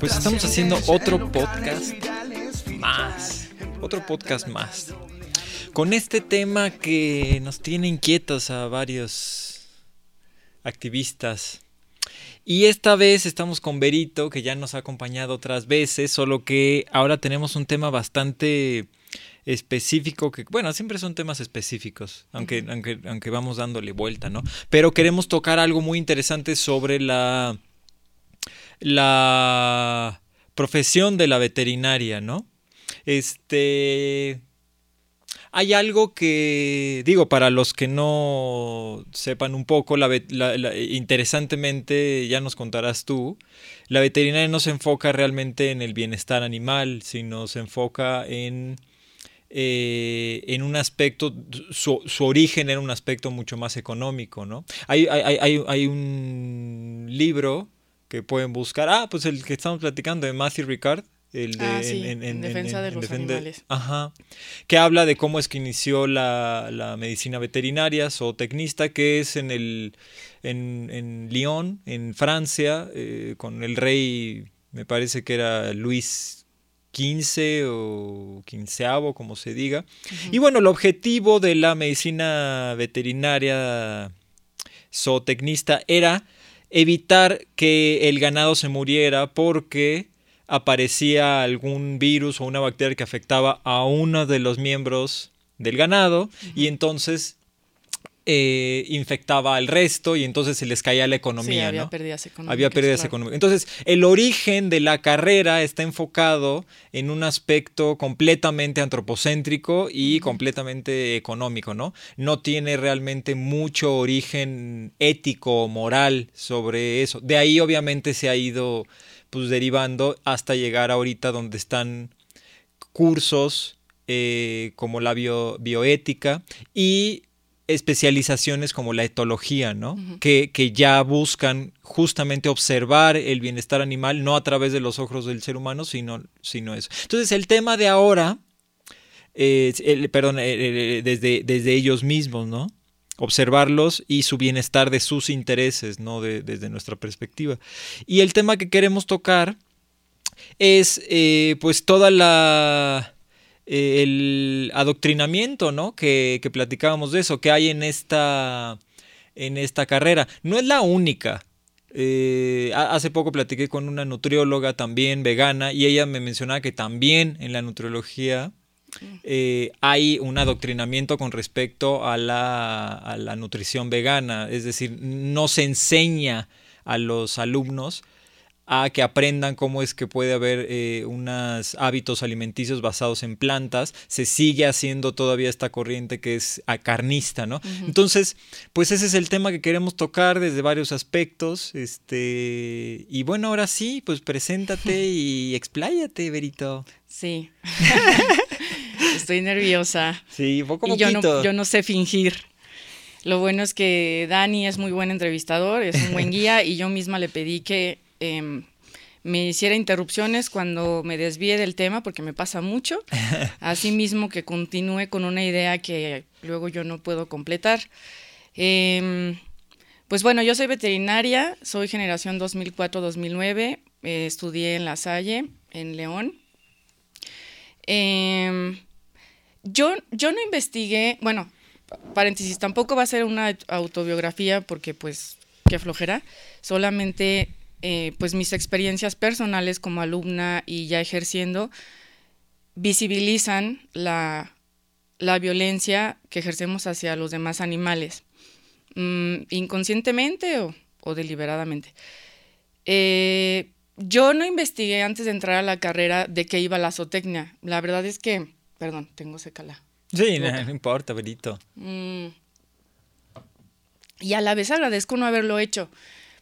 Pues estamos haciendo otro podcast más. Otro podcast más. Con este tema que nos tiene inquietos a varios activistas. Y esta vez estamos con Berito, que ya nos ha acompañado otras veces, solo que ahora tenemos un tema bastante específico que, bueno, siempre son temas específicos, aunque, aunque, aunque vamos dándole vuelta, ¿no? Pero queremos tocar algo muy interesante sobre la la profesión de la veterinaria, ¿no? Este... Hay algo que, digo, para los que no sepan un poco, la, interesantemente, ya nos contarás tú, la veterinaria no se enfoca realmente en el bienestar animal, sino se enfoca en, eh, en un aspecto, su, origen era un aspecto mucho más económico, ¿no? Hay, hay, hay, hay un libro que pueden buscar. Ah, pues el que estamos platicando de Matthew Ricard. El de ah, en, defensa de los animales. Ajá. Que habla de cómo es que inició la, la medicina veterinaria, zootecnista, que es en el en, en Lyon, en Francia, eh, con el rey, me parece que era Luis XV o quinceavo, como se diga. Y bueno, el objetivo de la medicina veterinaria zootecnista era evitar que el ganado se muriera porque aparecía algún virus o una bacteria que afectaba a uno de los miembros del ganado y entonces eh, infectaba al resto y entonces se les caía la economía. había pérdidas económicas. Había pérdidas económicas. Entonces, el origen de la carrera está enfocado en un aspecto completamente antropocéntrico y completamente económico, ¿no? No tiene realmente mucho origen ético o moral sobre eso. De ahí, obviamente, se ha ido pues derivando hasta llegar ahorita donde están cursos eh, como la bioética y especializaciones como la etología, ¿no? que, que, ya buscan justamente observar el bienestar animal, no a través de los ojos del ser humano, sino, sino eso. Entonces, el tema de ahora, el, perdón, desde, desde ellos mismos, ¿no? observarlos y su bienestar de sus intereses, ¿no? De, desde nuestra perspectiva. Y el tema que queremos tocar es, eh, pues, toda la eh, el adoctrinamiento, ¿no? Que, que, platicábamos de eso, que hay en esta, en esta carrera. No es la única. Eh, hace poco platiqué con una nutrióloga también vegana y ella me mencionaba que también en la nutriología eh, hay un adoctrinamiento con respecto a la, a la nutrición vegana, es decir, no se enseña a los alumnos a que aprendan cómo es que puede haber eh, unos hábitos alimenticios basados en plantas, se sigue haciendo todavía esta corriente que es carnista, ¿no? Entonces, pues ese es el tema que queremos tocar desde varios aspectos, este, y bueno, ahora sí, pues preséntate y expláyate, Berito. Sí. Estoy nerviosa. Sí, poco y yo no, yo no sé fingir. Lo bueno es que Dani es muy buen entrevistador, es un buen guía y yo misma le pedí que Em, me hiciera interrupciones cuando me desvíe del tema, porque me pasa mucho. Asimismo, que continúe con una idea que luego yo no puedo completar. Em, pues bueno, yo soy veterinaria, soy generación 2004-2009, eh, estudié en La Salle, en León. Em, yo, yo no investigué, bueno, paréntesis, tampoco va a ser una autobiografía porque pues qué flojera, solamente eh, pues mis experiencias personales como alumna y ya ejerciendo visibilizan la, violencia que ejercemos hacia los demás animales, mm, inconscientemente o, deliberadamente. Eh, yo no investigué antes de entrar a la carrera de qué iba la zootecnia. La verdad es que, perdón, tengo secala. Sí, no, importa, Benito. Mm. Y a la vez agradezco no haberlo hecho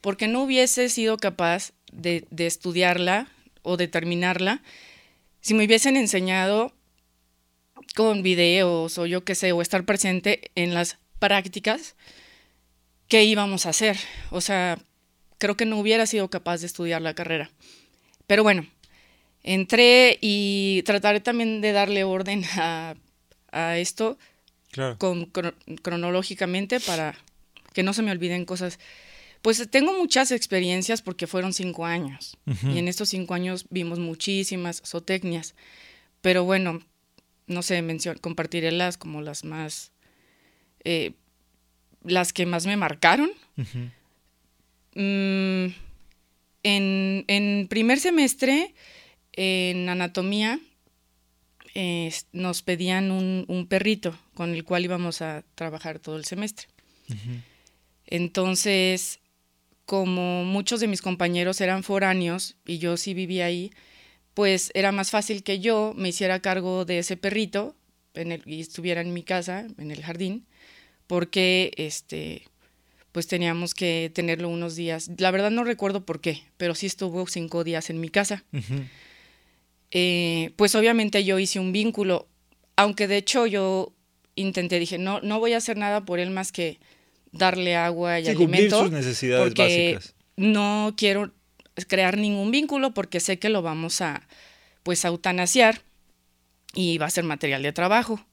porque no hubiese sido capaz de, estudiarla o de terminarla si me hubiesen enseñado con videos o yo qué sé, o estar presente en las prácticas qué íbamos a hacer. O sea, creo que no hubiera sido capaz de estudiar la carrera. Pero bueno, entré y trataré también de darle orden a, esto cronológicamente para que no se me olviden cosas Pues tengo muchas experiencias porque fueron cinco años. Y en estos cinco años vimos muchísimas zootecnias. Pero bueno, no sé, compartiré las como las más, eh, las que más me marcaron. Mm, en, primer semestre, en anatomía, nos pedían un, perrito con el cual íbamos a trabajar todo el semestre. Entonces, como muchos de mis compañeros eran foráneos y yo sí vivía ahí, pues era más fácil que yo me hiciera cargo de ese perrito en el, y estuviera en mi casa, en el jardín, porque este, pues teníamos que tenerlo unos días. La verdad no recuerdo por qué, pero sí estuvo cinco días en mi casa. Eh, pues obviamente yo hice un vínculo, aunque de hecho yo intenté, dije, no, no voy a hacer nada por él más que darle agua y sí, alimento. sus necesidades básicas. No quiero crear ningún vínculo porque sé que lo vamos a pues a eutanasiar y va a ser material de trabajo.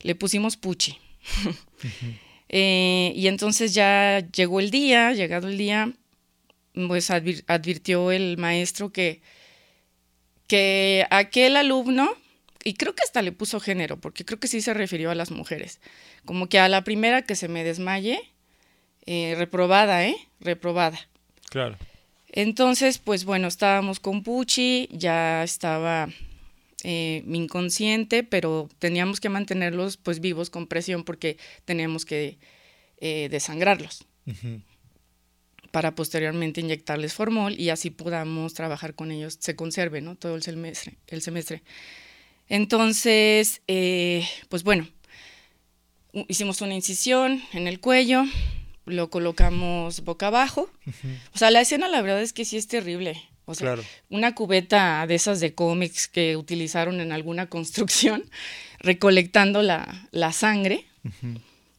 Le pusimos Puchi. Eh, y entonces ya llegó el día, llegado el día, pues advirtió el maestro que, que aquel alumno, y creo que hasta le puso género, porque creo que sí se refirió a las mujeres, como que a la primera que se me desmaye, eh, reprobada, ¿eh? Reprobada. Claro. Entonces, pues bueno, estábamos con Puchi, ya estaba eh, inconsciente, pero teníamos que mantenerlos pues vivos con presión porque teníamos que eh, desangrarlos. para posteriormente inyectarles formol y así podamos trabajar con ellos, se conserve, ¿no? Todo el semestre. El semestre. Entonces, eh, pues bueno, hicimos una incisión en el cuello, lo colocamos boca abajo. O sea, la escena la verdad es que sí es terrible. O sea, una cubeta de esas de cómics que utilizaron en alguna construcción, recolectando la, la sangre,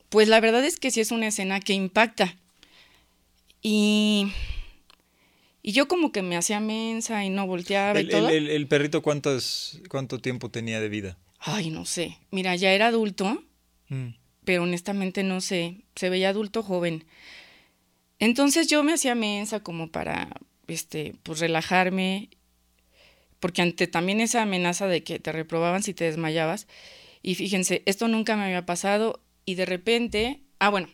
pues la verdad es que sí es una escena que impacta. Y, y yo como que me hacía mensa y no volteaba y todo. El, perrito cuántos, cuánto tiempo tenía de vida? Ay, no sé. Mira, ya era adulto. Mm pero honestamente no sé, se veía adulto joven. Entonces yo me hacía mensa como para, este, pues relajarme, porque ante también esa amenaza de que te reprobaban si te desmayabas, y fíjense, esto nunca me había pasado, y de repente, ah, bueno,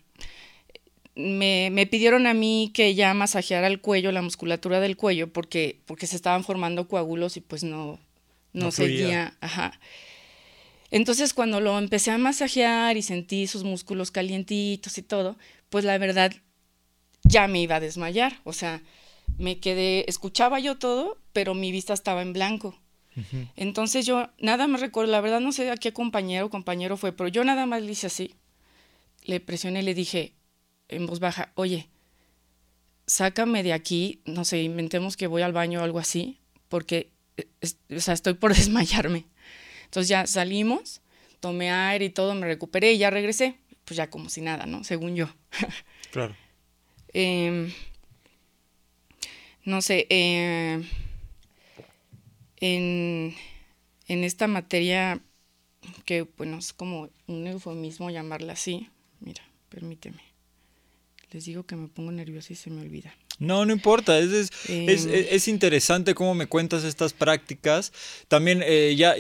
me, me, pidieron a mí que ya masajeara el cuello, la musculatura del cuello, porque, porque se estaban formando coágulos y pues no, no, no seguía, ajá. Entonces cuando lo empecé a masajear y sentí sus músculos calientitos y todo, pues la verdad ya me iba a desmayar. O sea, me quedé, escuchaba yo todo, pero mi vista estaba en blanco. Entonces yo nada me recuerdo, la verdad no sé a qué compañero o compañero fue, pero yo nada más le hice así. Le presioné y le dije en voz baja, oye, sácame de aquí, no sé, inventemos que voy al baño o algo así, porque, eh, o sea, estoy por desmayarme. Entonces ya salimos, tomé aire y todo, me recuperé y ya regresé. Pues ya como si nada, ¿no? Según yo. Claro. Em, no sé, em, en, en esta materia, que bueno, es como un eufemismo llamarla así. Mira, permíteme. Les digo que me pongo nerviosa y se me olvida. No, no importa, es, es, es, interesante cómo me cuentas estas prácticas. También eh, ya,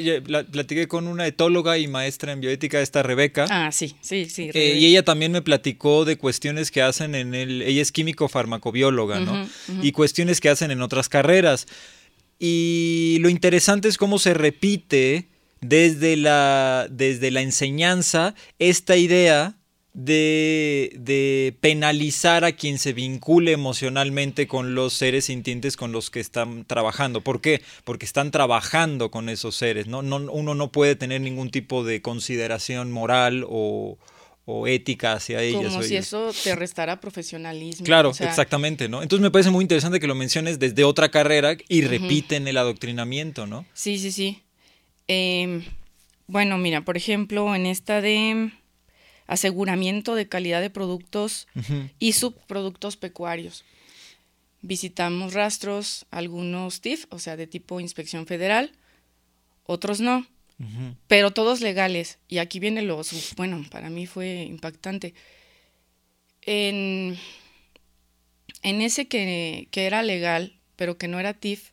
platiqué con una etóloga y maestra en bioética, esta Rebeca. Ah, sí, sí, sí. Eh, y ella también me platicó de cuestiones que hacen en el, ella es químico farmacobióloga, ¿no? Y cuestiones que hacen en otras carreras. Y lo interesante es cómo se repite desde la, desde la enseñanza esta idea de, penalizar a quien se vincule emocionalmente con los seres sintientes con los que están trabajando. ¿Por qué? Porque están trabajando con esos seres. ¿no? no uno no puede tener ningún tipo de consideración moral o, ética hacia ellos. Como si eso te restara profesionalismo. Claro, exactamente, ¿no? Entonces me parece muy interesante que lo menciones desde otra carrera y repiten el adoctrinamiento, ¿no? Sí, sí, sí. Em, bueno, mira, por ejemplo, en esta de aseguramiento de calidad de productos y subproductos pecuarios. Visitamos rastros, algunos TIF, o sea, de tipo inspección federal, otros no, pero todos legales. Y aquí viene lo, bueno, para mí fue impactante. En, En ese que, que era legal, pero que no era TIF,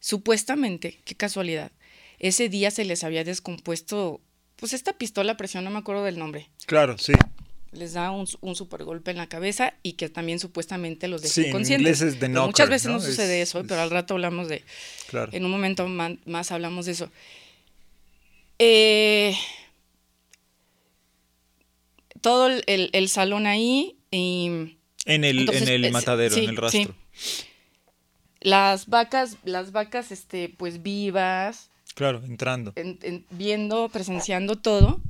supuestamente, qué casualidad, ese día se les había descompuesto, pues esta pistola a presión, no me acuerdo del nombre. Claro, sí. Les da un, un super golpe en la cabeza y que también supuestamente los dejó Sí, en inconscientes. es knocker, muchas veces ¿no? no, sucede Es- eso, es- pero al rato hablamos de, Claro. en un momento más hablamos de eso. Eh, todo el, el- el salón ahí y En el, Entonces, en el es- matadero, sí, en el rastro. las vacas, las vacas, este, pues vivas, Claro, entrando. en- en- viendo, presenciando todo,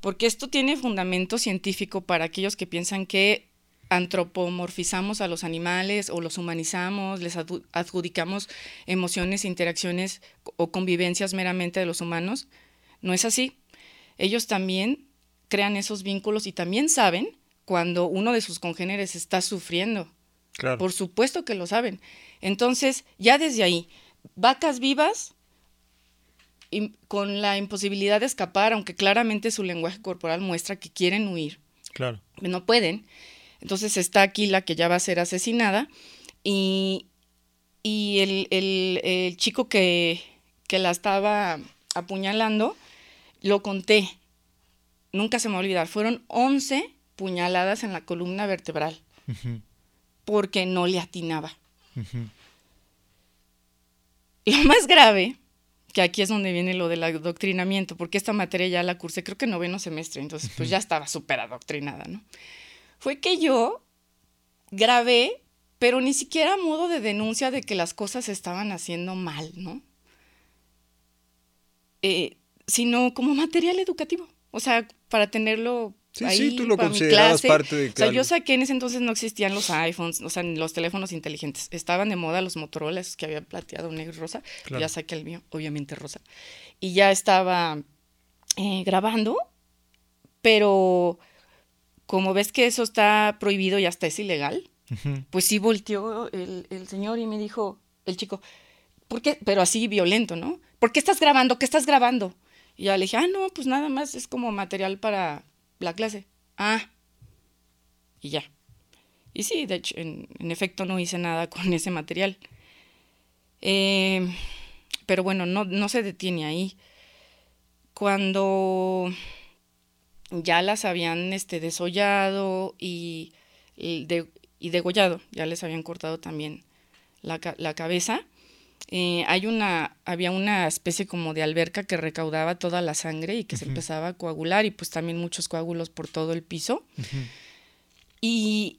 porque esto tiene fundamento científico para aquellos que piensan que antropomorfizamos a los animales o los humanizamos, les adjudicamos emociones, interacciones o convivencias meramente de los humanos. No es así. Ellos también crean esos vínculos y también saben cuando uno de sus congéneres está sufriendo. Claro. Por supuesto que lo saben. Entonces, ya desde ahí, vacas vivas con la imposibilidad de escapar, aunque claramente su lenguaje corporal muestra que quieren huir, Claro. no pueden. Entonces está aquí la que ya va a ser asesinada y, y el, el- el chico que, que la estaba apuñalando, lo conté, nunca se me va a olvidar, fueron 11 puñaladas en la columna vertebral porque no le atinaba. Lo más grave, que aquí es donde viene lo del adoctrinamiento, porque esta materia ya la cursé, creo que noveno semestre, entonces pues ya estaba súper adoctrinada, ¿no? Fue que yo grabé, pero ni siquiera a modo de denuncia de que las cosas se estaban haciendo mal, ¿no? Eh, sino como material educativo, o sea, para tenerlo Sí, ahí sí, tú lo considerabas parte de O sea, yo claro. saqué en ese entonces no existían los iPhones, o sea, ni los teléfonos inteligentes. Estaban de moda los Motorola, esos que había plateado negro y rosa. Claro. Ya saqué el mío, obviamente rosa. Y ya estaba eh, grabando, pero como ves que eso está prohibido y hasta es ilegal, Ujú. pues sí volteó el, el señor y me dijo, el chico, ¿por qué? Pero así violento, ¿no? ¿Por qué estás grabando? ¿Qué estás grabando? Y ya le dije, ah, no, pues nada más es como material para la clase. Ah, y ya. Y sí, de hecho, en, efecto no hice nada con ese material. Eh, pero bueno, no, no se detiene ahí. Cuando ya las habían este, desollado y, y de- y degollado, ya les habían cortado también la, la cabeza. Eh, hay una, había una especie como de alberca que recaudaba toda la sangre y que se empezaba a coagular y pues también muchos coágulos por todo el piso. Y,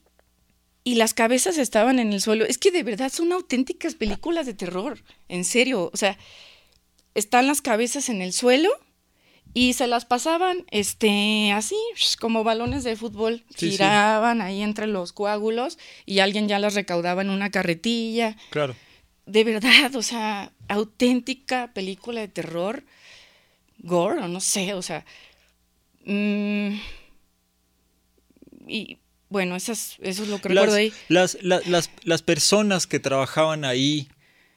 y las cabezas estaban en el suelo. Es que de verdad son auténticas películas de terror, en serio. O sea, están las cabezas en el suelo y se las pasaban este así como balones de fútbol Sí, sí. giraban ahí entre los coágulos y alguien ya las recaudaba en una carretilla Claro. De verdad o sea auténtica película de terror gore o no sé o sea mm, y bueno esas, eso es lo que recuerdo Las, ahí las, la- las, las personas que trabajaban ahí,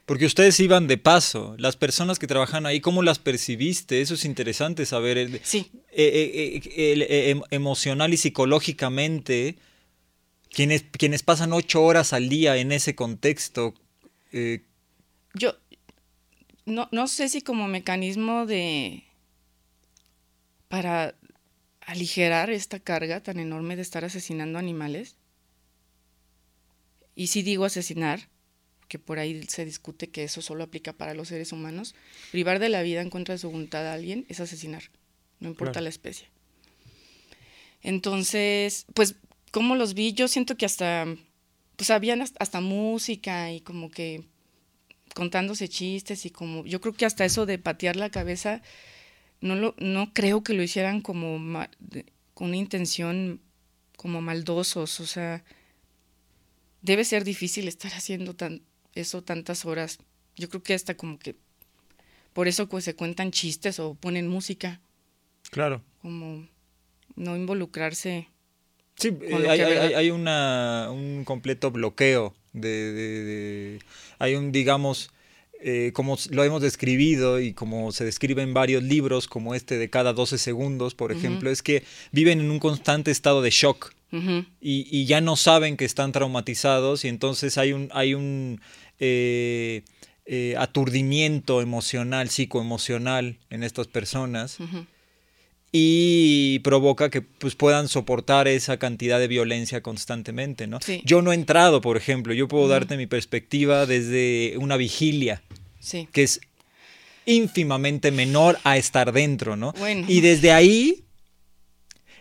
porque ustedes iban de paso, las personas que trabajaban ahí, ¿cómo las percibiste? Eso es interesante saber. el- sí eh, eh, eh, eh, em- emocional y psicológicamente, quienes, quienes pasan ocho horas al día en ese contexto, eh, Yo no, no sé si como mecanismo de para aligerar esta carga tan enorme de estar asesinando animales. Y si digo asesinar, que por ahí se discute que eso solo aplica para los seres humanos, privar de la vida en contra de su voluntad a alguien es asesinar, no importa Claro. la especie. Entonces, pues, como los vi, yo siento que hasta, pues, habían hasta, música y como que contándose chistes y como, yo creo que hasta eso de patear la cabeza, no lo, no creo que lo hicieran como de- con una intención como maldosos, o sea, debe ser difícil estar haciendo tan, eso tantas horas. Yo creo que hasta como que por eso pues se cuentan chistes o ponen música, claro. como no involucrarse. Sí, eh, hay, una, un completo bloqueo de, de- de- hay un, digamos, eh, como lo hemos describido y como se describe en varios libros, como este de cada 12 segundos, por ejemplo, es que viven en un constante estado de shock. y, ya no saben que están traumatizados y entonces hay un, hay un eh, eh, aturdimiento emocional, psicoemocional en estas personas. Y provoca que pues, puedan soportar esa cantidad de violencia constantemente, ¿no? Yo no he entrado, por ejemplo, yo puedo darte mi perspectiva desde una vigilia, que es ínfimamente menor a estar dentro, ¿no? Y desde ahí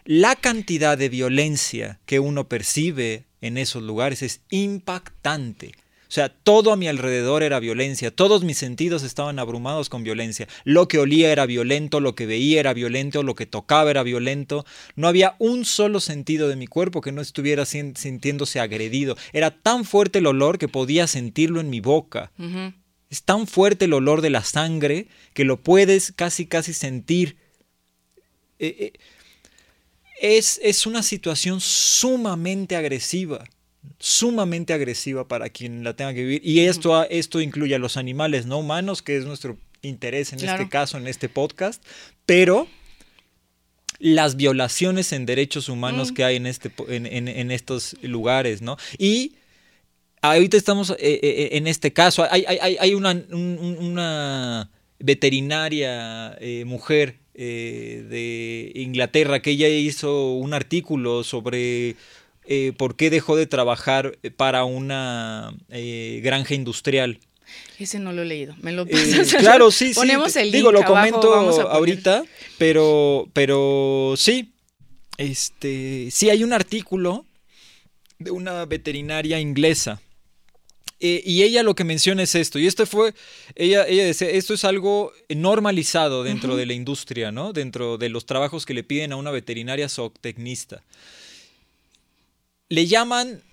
la cantidad de violencia que uno percibe en esos lugares es impactante. O sea, todo a mi alrededor era violencia, todos mis sentidos estaban abrumados con violencia. Lo que olía era violento, lo que veía era violento, lo que tocaba era violento. No había un solo sentido de mi cuerpo que no estuviera sintiéndose agredido. Era tan fuerte el olor que podía sentirlo en mi boca. Es tan fuerte el olor de la sangre que lo puedes casi, casi sentir. Eh, eh, es, una situación sumamente agresiva, sumamente agresiva para quien la tenga que vivir. Y esto, esto incluye a los animales no humanos, que es nuestro interés en este caso, en este podcast, pero las violaciones en derechos humanos mm. que hay en, este, en, estos lugares, ¿no? Y ahorita estamos eh, eh, eh, en este caso, hay, hay, una, una, veterinaria mujer de Inglaterra, que ella hizo un artículo sobre eh, por qué dejó de trabajar para una eh, granja industrial. Ese no lo he leído, me lo pasas. claro, sí, sí. Ponemos el Digo, lo comento ahorita, pero, pero sí, este, sí hay un artículo de una veterinaria inglesa eh, y ella lo que menciona es esto, y esto fue, ella, ella decía, esto es algo normalizado dentro de la industria, ¿no? Dentro de los trabajos que le piden a una veterinaria zootecnista. Le llaman,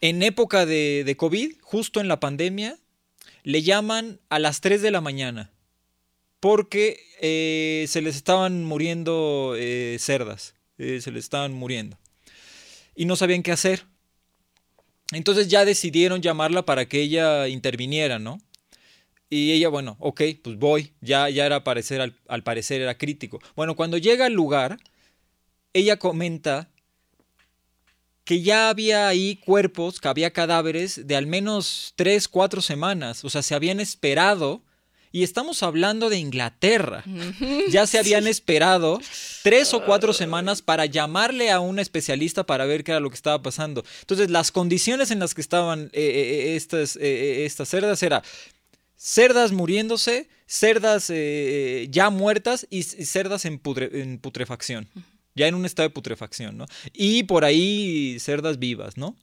en época de, COVID, justo en la pandemia, le llaman a las 3 de la mañana, porque eh, se les estaban muriendo eh, cerdas, se les estaban muriendo. Y no sabían qué hacer. Entonces ya decidieron llamarla para que ella interviniera, ¿no? Y ella, bueno, ok, pues voy, ya, ya era parecer, al, al parecer era crítico. Bueno, cuando llega al lugar, ella comenta que ya había ahí cuerpos, que había cadáveres de al menos tres, cuatro semanas. O sea, se habían esperado y estamos hablando de Inglaterra. Ya se habían esperado tres o cuatro semanas para llamarle a un especialista para ver qué era lo que estaba pasando. Entonces, las condiciones en las que estaban eh, eh, eh, estas, cerdas era cerdas muriéndose, cerdas ya muertas y, cerdas en, en, putrefacción. Ya en un estado de putrefacción, ¿no? Y por ahí cerdas vivas, ¿no?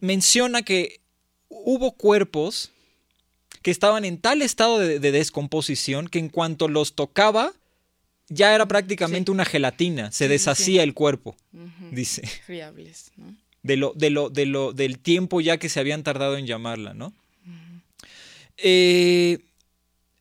Menciona que hubo cuerpos que estaban en tal estado de, descomposición que en cuanto los tocaba, ya era prácticamente una gelatina, se deshacía el cuerpo, dice. De lo, de lo, de lo, del tiempo ya que se habían tardado en llamarla, ¿no? Eh,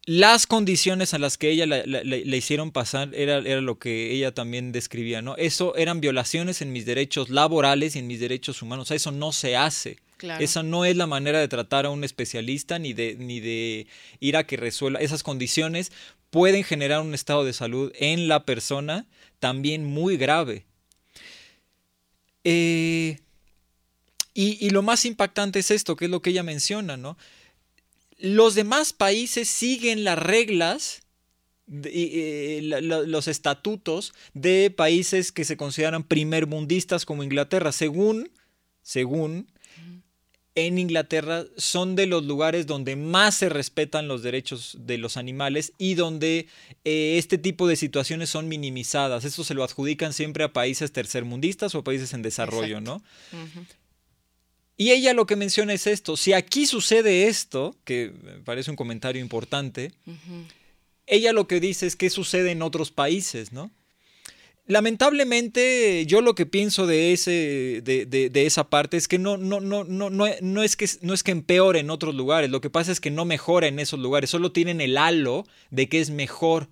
las condiciones a las que ella le hicieron pasar era, era, lo que ella también describía, ¿no? Eso eran violaciones en mis derechos laborales y en mis derechos humanos. Eso no se hace. Esa no es la manera de tratar a un especialista ni de, ni de ir a que resuelva. Esas condiciones pueden generar un estado de salud en la persona también muy grave. Eh, y, lo más impactante es esto, que es lo que ella menciona, ¿no? Los demás países siguen las reglas eh, los estatutos de países que se consideran primermundistas como Inglaterra, según, según en Inglaterra son de los lugares donde más se respetan los derechos de los animales y donde eh, este tipo de situaciones son minimizadas. Esto se lo adjudican siempre a países tercermundistas o a países en desarrollo, ¿no? Y ella lo que menciona es esto, si aquí sucede esto, que me parece un comentario importante, ella lo que dice es qué sucede en otros países, ¿no? Lamentablemente, yo lo que pienso de, ese, de, esa parte es que no, no, no, no, no, es que no es que empeore en otros lugares, lo que pasa es que no mejora en esos lugares, solo tienen el halo de que es mejor.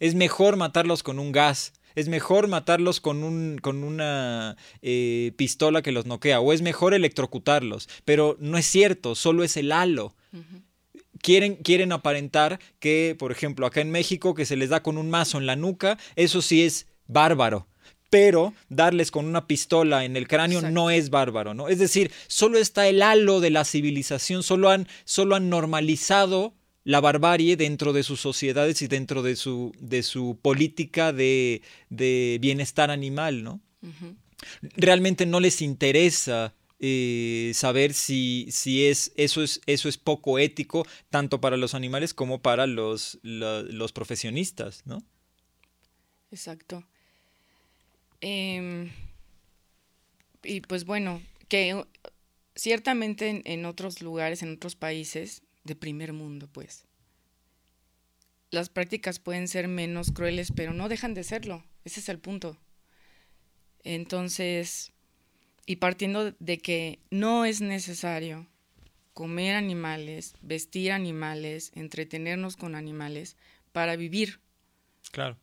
Es mejor matarlos con un gas, es mejor matarlos con, un, con una eh, pistola que los noquea, o es mejor electrocutarlos, pero no es cierto, solo es el halo. Quieren, quieren aparentar que, por ejemplo, acá en México, que se les da con un mazo en la nuca, eso sí es bárbaro. pero darles con una pistola en el cráneo no es bárbaro, ¿no? Es decir, solo está el halo de la civilización, solo han, solo han normalizado la barbarie dentro de sus sociedades y dentro de su, de su política de, bienestar animal, ¿no? Realmente no les interesa eh, saber si, si es, eso es, eso es poco ético, tanto para los animales como para los, los profesionistas, ¿no? Exacto. Em, y pues bueno, que ciertamente en, otros lugares, en otros países de primer mundo, pues, las prácticas pueden ser menos crueles, pero no dejan de serlo. Ese es el punto. Entonces, y partiendo de que no es necesario comer animales, vestir animales, entretenernos con animales para vivir. Claro.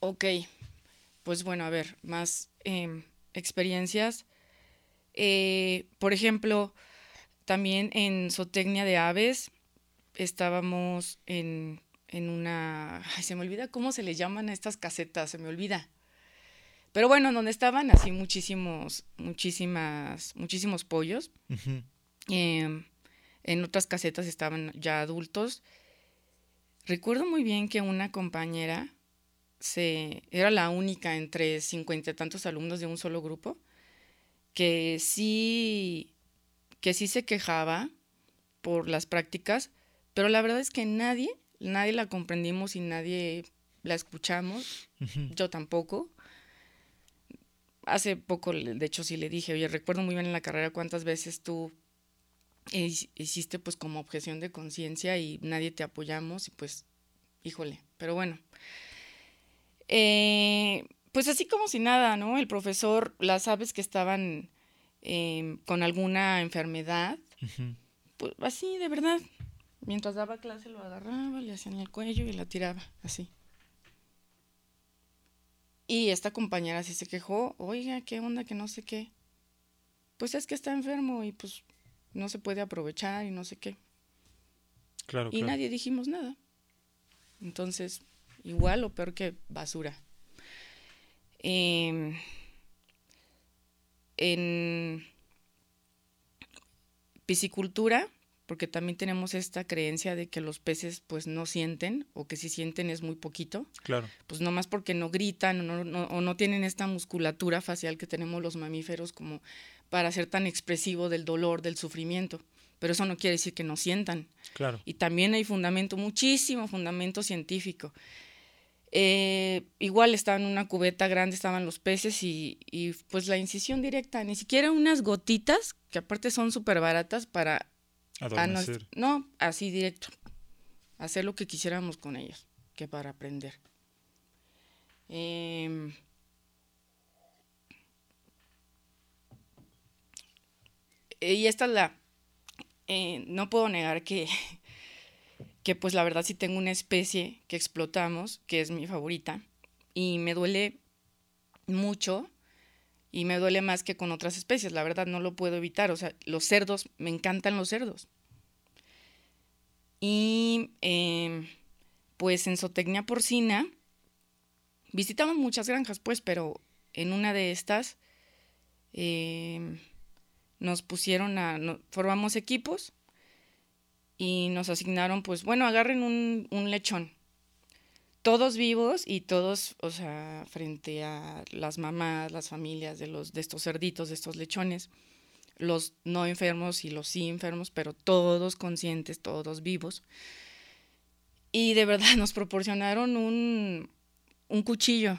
Ok, pues bueno, a ver, más em, experiencias. Eh, por ejemplo, también en zootecnia de aves estábamos en, en una... Ay, se me olvida cómo se le llaman a estas casetas, se me olvida. Pero bueno, donde estaban así muchísimos, muchísimas, muchísimos pollos. Em, en otras casetas estaban ya adultos. Recuerdo muy bien que una compañera se, era la única entre cincuenta y tantos alumnos de un solo grupo, que sí, que sí se quejaba por las prácticas, pero la verdad es que nadie, nadie la comprendimos y nadie la escuchamos, yo tampoco. Hace poco, de hecho, sí le dije, oye, recuerdo muy bien en la carrera cuántas veces tú hiciste pues como objeción de conciencia y nadie te apoyamos y pues, híjole, pero bueno, eh, pues así como si nada, ¿no? El profesor, las aves que estaban em, con alguna enfermedad, pues así, de verdad. Mientras daba clase lo agarraba, le hacían el cuello y la tiraba, así. Y esta compañera sí se quejó, oiga, ¿qué onda? Que no sé qué. Pues es que está enfermo y pues no se puede aprovechar y no sé qué. Claro. Y nadie dijimos nada. Entonces, igual o peor que basura. Em, en piscicultura, porque también tenemos esta creencia de que los peces pues no sienten o que si sienten es muy poquito. Claro. Pues no más porque no gritan o no, o no tienen esta musculatura facial que tenemos los mamíferos como para ser tan expresivo del dolor, del sufrimiento pero eso no quiere decir que no sientan. Claro. Y también hay fundamento, muchísimo fundamento científico. Eh, igual estaba en una cubeta grande, estaban los peces y, pues la incisión directa, ni siquiera unas gotitas, que aparte son súper baratas para... no, así directo. Hacer lo que quisiéramos con ellos, que para aprender. Em, y esta es la... Eh, no puedo negar que que pues la verdad sí tengo una especie que explotamos, que es mi favorita, y me duele mucho y me duele más que con otras especies, la verdad no lo puedo evitar, o sea, los cerdos, me encantan los cerdos. Y em, pues en zootecnia porcina visitamos muchas granjas, pues, pero en una de estas em, nos pusieron a, formamos equipos y nos asignaron, pues bueno, agarren un, un lechón. Todos vivos y todos, o sea, frente a las mamás, las familias de, los, de estos cerditos, de estos lechones, los no enfermos y los sí enfermos, pero todos conscientes, todos vivos. Y de verdad nos proporcionaron un, un cuchillo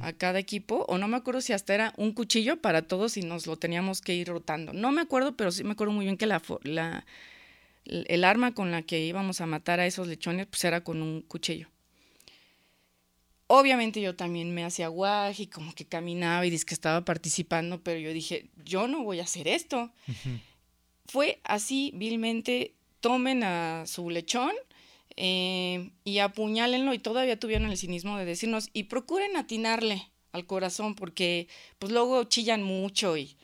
a cada equipo, o no me acuerdo si hasta era un cuchillo para todos y nos lo teníamos que ir rotando. No me acuerdo, pero sí me acuerdo muy bien que la, la, el arma con la que íbamos a matar a esos lechones pues era con un cuchillo. Obviamente yo también me hacía guaje y como que caminaba y que estaba participando, pero yo dije, yo no voy a hacer esto. Fue así, vilmente, tomen a su lechón eh, y apuñálenlo y todavía tuvieron el cinismo de decirnos y procuren atinarle al corazón porque pues luego chillan mucho y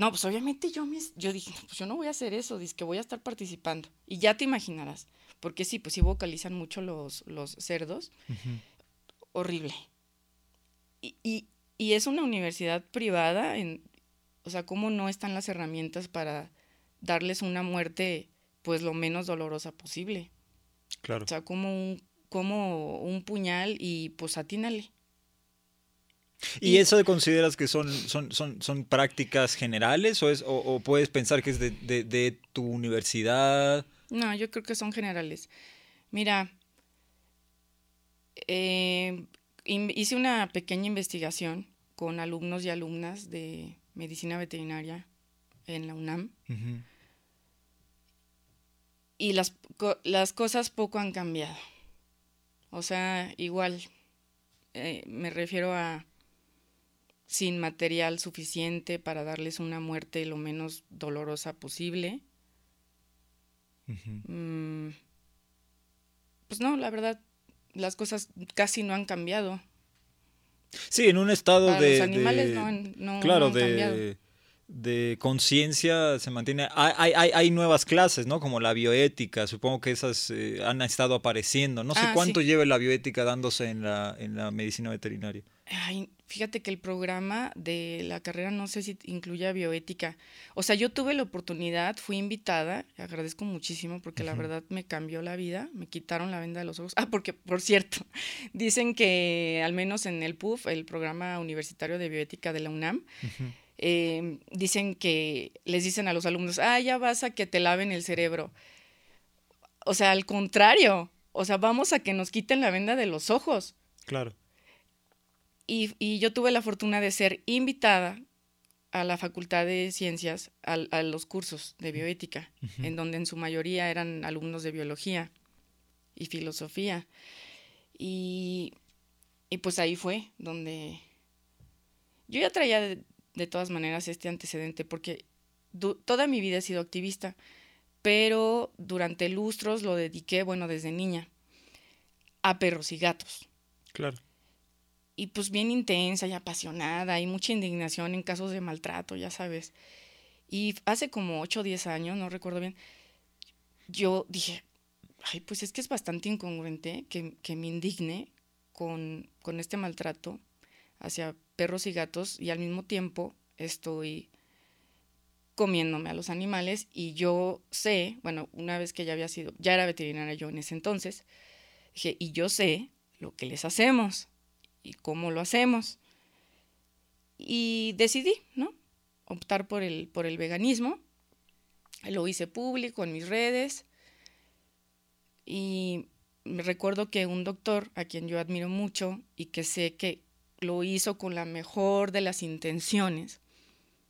no, pues obviamente yo, me, yo dije, pues yo no voy a hacer eso, dice que voy a estar participando. Y ya te imaginarás, porque sí, pues sí vocalizan mucho los, los cerdos. Horrible. y, y es una universidad privada, en, o sea, ¿cómo no están las herramientas para darles una muerte pues lo menos dolorosa posible? Claro. O sea, como un, como un puñal y pues atínale. ¿Y, eso consideras que son, son, son, son prácticas generales o, es, o, puedes pensar que es de, de, tu universidad? No, yo creo que son generales. Mira, eh, hice una pequeña investigación con alumnos y alumnas de medicina veterinaria en la UNAM. Y las, las cosas poco han cambiado. O sea, igual, eh, me refiero a sin material suficiente para darles una muerte lo menos dolorosa posible. Mm, pues no, la verdad, las cosas casi no han cambiado. Sí, en un estado de... Los animales no, no, claro, han de, de conciencia se mantiene. Hay, hay, hay, nuevas clases, ¿no? Como la bioética. Supongo que esas eh, han estado apareciendo. No sé Ah, cuánto sí. lleva la bioética dándose en la, en la medicina veterinaria. Ay, fíjate que el programa de la carrera no sé si incluye bioética. O sea, yo tuve la oportunidad, fui invitada, agradezco muchísimo porque la verdad me cambió la vida, me quitaron la venda de los ojos. Ah, porque, por cierto, dicen que al menos en el PUF, el programa universitario de bioética de la UNAM, eh, dicen que les dicen a los alumnos, ah, ya vas a que te laven el cerebro. O sea, al contrario, o sea, vamos a que nos quiten la venda de los ojos. Claro. Y, y yo tuve la fortuna de ser invitada a la Facultad de Ciencias, a, los cursos de bioética, en donde en su mayoría eran alumnos de biología y filosofía. Y, y pues ahí fue donde yo ya traía de, de todas maneras este antecedente, porque toda mi vida he sido activista, pero durante lustros lo dediqué, bueno, desde niña, a perros y gatos Claro. Y pues bien intensa y apasionada y mucha indignación en casos de maltrato, ya sabes. Y hace como 8 o 10 años, no recuerdo bien, yo dije, ay, pues es que es bastante incongruente que, que me indigne con, con este maltrato hacia perros y gatos y al mismo tiempo estoy comiéndome a los animales y yo sé, bueno, una vez que ya había sido, ya era veterinaria yo en ese entonces, dije, y yo sé lo que les hacemos y cómo lo hacemos. Y decidí, ¿no? Optar por el, por el veganismo. Lo hice público en mis redes. Y me recuerdo que un doctor a quien yo admiro mucho y que sé que lo hizo con la mejor de las intenciones,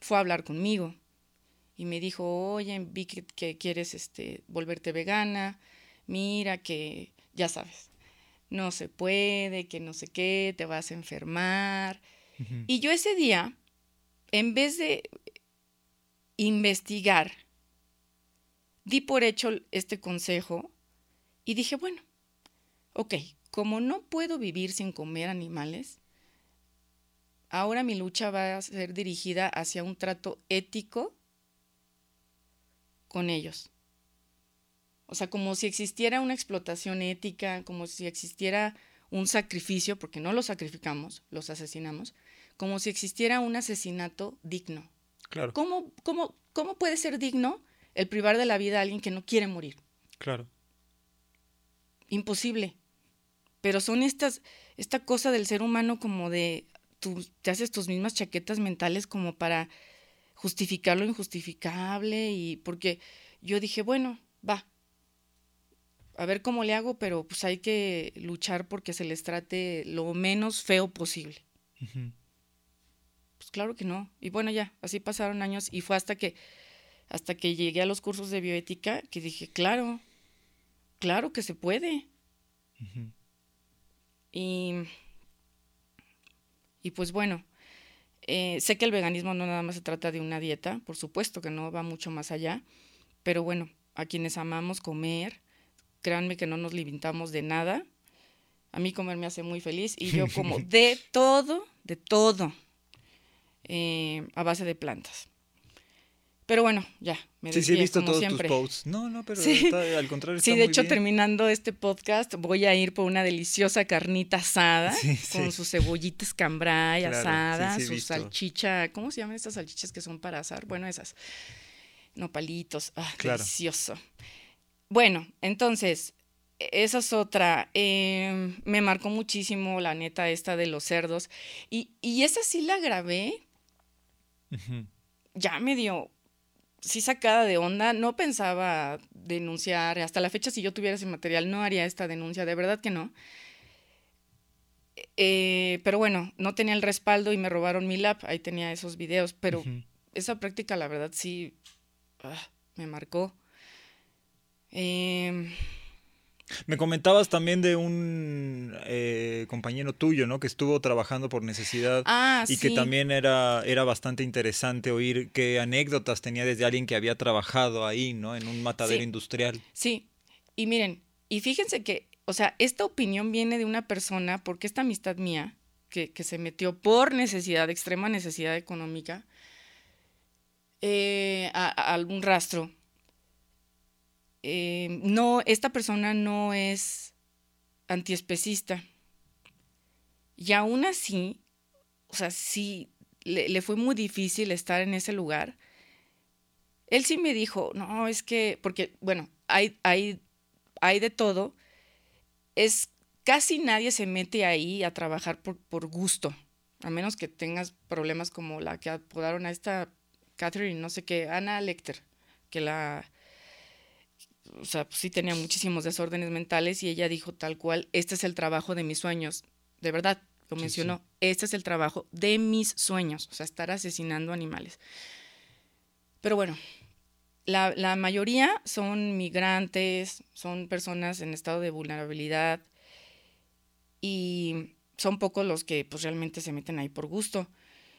fue a hablar conmigo y me dijo, oye, vi que, que quieres este, volverte vegana, mira que, ya sabes, no se puede, que no sé qué, te vas a enfermar. Y yo ese día, en vez de investigar, di por hecho este consejo y dije, bueno, ok, como no puedo vivir sin comer animales, ahora mi lucha va a ser dirigida hacia un trato ético con ellos. O sea, como si existiera una explotación ética, como si existiera un sacrificio, porque no los sacrificamos, los asesinamos, como si existiera un asesinato digno. Claro. ¿Cómo, cómo, cómo puede ser digno el privar de la vida a alguien que no quiere morir? Claro. Imposible. Pero son estas, esta cosa del ser humano como de, tú te haces tus mismas chaquetas mentales como para justificar lo injustificable y porque yo dije, bueno, va, a ver cómo le hago, pero pues hay que luchar porque se les trate lo menos feo posible. Pues claro que no. Y bueno, ya, así pasaron años y fue hasta que hasta que llegué a los cursos de bioética que dije, claro, claro que se puede. Y y pues bueno, eh, sé que el veganismo no nada más se trata de una dieta, por supuesto que no va mucho más allá, pero bueno, a quienes amamos comer, créanme que no nos limitamos de nada. A mí comer me hace muy feliz y yo como de todo, de todo, eh, a base de plantas. Pero bueno, ya, me Sí, sí, he visto todos tus posts. No, no, pero al contrario. Está sí, de hecho, terminando este podcast, voy a ir por una deliciosa carnita asada con sus cebollitas cambray asadas, su salchicha. ¿Cómo se llaman estas salchichas que son para asar? Bueno, esas. Nopalitos. Ah, delicioso. Bueno, entonces, esa es otra. Em, me marcó muchísimo la neta esta de los cerdos. Y, y esa sí la grabé. Ya me dio, sí sacada de onda. No pensaba denunciar. Hasta la fecha, si yo tuviera ese material, no haría esta denuncia. De verdad que no. Eh, pero bueno, no tenía el respaldo y me robaron mi lap. Ahí tenía esos videos. Pero esa práctica, la verdad, sí ah, me marcó. Eh, me comentabas también de un eh, compañero tuyo, ¿no? Que estuvo trabajando por necesidad ah, y que también era, era bastante interesante oír qué anécdotas tenía desde alguien que había trabajado ahí, ¿no? En un matadero industrial. Sí, y miren, y fíjense que, o sea, esta opinión viene de una persona, porque esta amistad mía, que, que se metió por necesidad, extrema necesidad económica, eh, a algún rastro eh, no, esta persona no es antiespecista. Y aún así, o sea, sí, le, fue muy difícil estar en ese lugar. Él sí me dijo, no, es que, porque, bueno, hay, hay, hay de todo. Es casi nadie se mete ahí a trabajar por, por gusto, a menos que tengas problemas como la que apodaron a esta Catherine, no sé qué, Ana Lecter, que la o sea, pues sí tenía muchísimos desórdenes mentales y ella dijo tal cual, este es el trabajo de mis sueños. De verdad, lo mencionó, este es el trabajo de mis sueños, o sea, estar asesinando animales. Pero bueno, la, la mayoría son migrantes, son personas en estado de vulnerabilidad y son pocos los que pues realmente se meten ahí por gusto.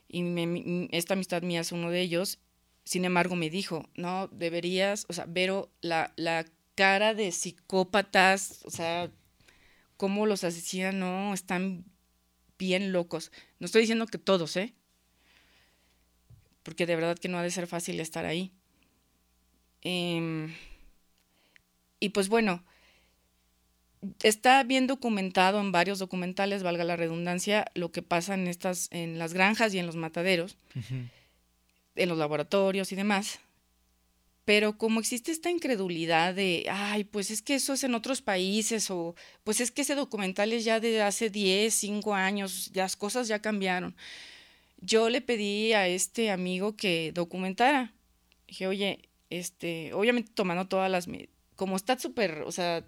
Y esta amistad mía es uno de ellos sin embargo, me dijo, no, deberías, o sea, Vero, la, la cara de psicópatas, o sea, cómo los asesinan, no, están bien locos. No estoy diciendo que todos, ¿eh? Porque de verdad que no ha de ser fácil estar ahí. Em, y pues bueno, está bien documentado en varios documentales, valga la redundancia, lo que pasa en estas, en las granjas y en los mataderos en los laboratorios y demás. Pero como existe esta incredulidad de, ay, pues es que eso es en otros países o pues es que ese documental es ya de hace 10, 5 años, las cosas ya cambiaron. Yo le pedí a este amigo que documentara. Dije, oye, este, obviamente tomando todas las, como está súper, o sea,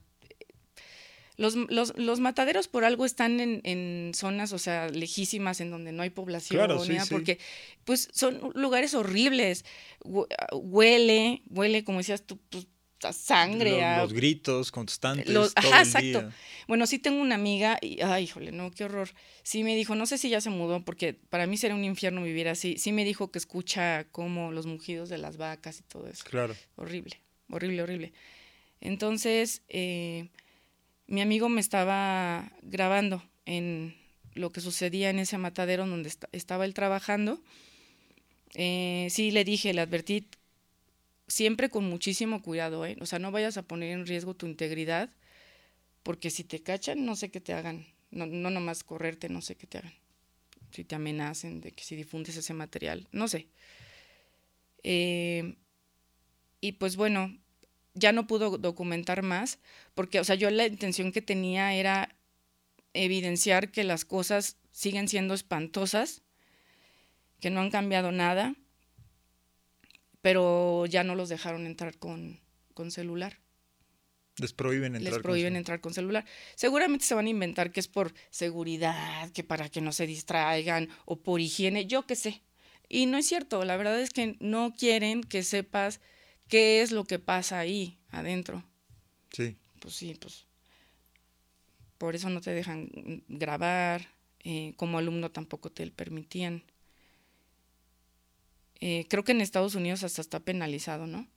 los, los, los, mataderos por algo están en, en, zonas, o sea, lejísimas, en donde no hay población, claro, porque pues son lugares horribles. Huele, huele, como decías tú, pues, a sangre. Los, gritos constantes. Los, ajá, exacto. Bueno, sí tengo una amiga y, ay, híjole, no, qué horror. Sí me dijo, no sé si ya se mudó, porque para mí sería un infierno vivir así. Sí me dijo que escucha como los mugidos de las vacas y todo eso. Claro. Horrible, horrible, horrible. Entonces, eh, mi amigo me estaba grabando en lo que sucedía en ese matadero donde estaba él trabajando. Eh, sí, le dije, le advertí, siempre con muchísimo cuidado, ¿eh? O sea, no vayas a poner en riesgo tu integridad, porque si te cachan, no sé qué te hagan. No, no nomás correrte, no sé qué te hagan. Si te amenacen de que si difundes ese material, no sé. Eh, y pues bueno, ya no pudo documentar más, porque, o sea, yo la intención que tenía era evidenciar que las cosas siguen siendo espantosas, que no han cambiado nada, pero ya no los dejaron entrar con, con celular. Les prohíben entrar. Les prohíben entrar con celular. Seguramente se van a inventar que es por seguridad, que para que no se distraigan o por higiene, yo qué sé. Y no es cierto, la verdad es que no quieren que sepas qué es lo que pasa ahí adentro. Sí. Pues sí, pues por eso no te dejan grabar, eh, como alumno tampoco te permitían. Eh, creo que en Estados Unidos hasta está penalizado, ¿no?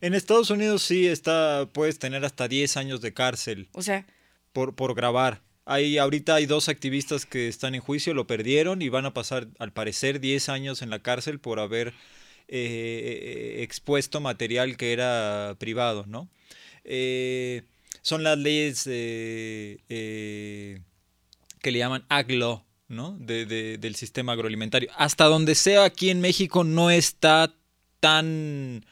En Estados Unidos sí está, puedes tener hasta 10 años de cárcel. O sea. Por, por grabar. Hay, ahorita hay dos activistas que están en juicio, lo perdieron y van a pasar, al parecer, 10 años en la cárcel por haber eh, expuesto material que era privado, ¿no? son las leyes que le llaman AGLO, ¿no? del sistema agroalimentario. Hasta donde sea aquí en México no está tan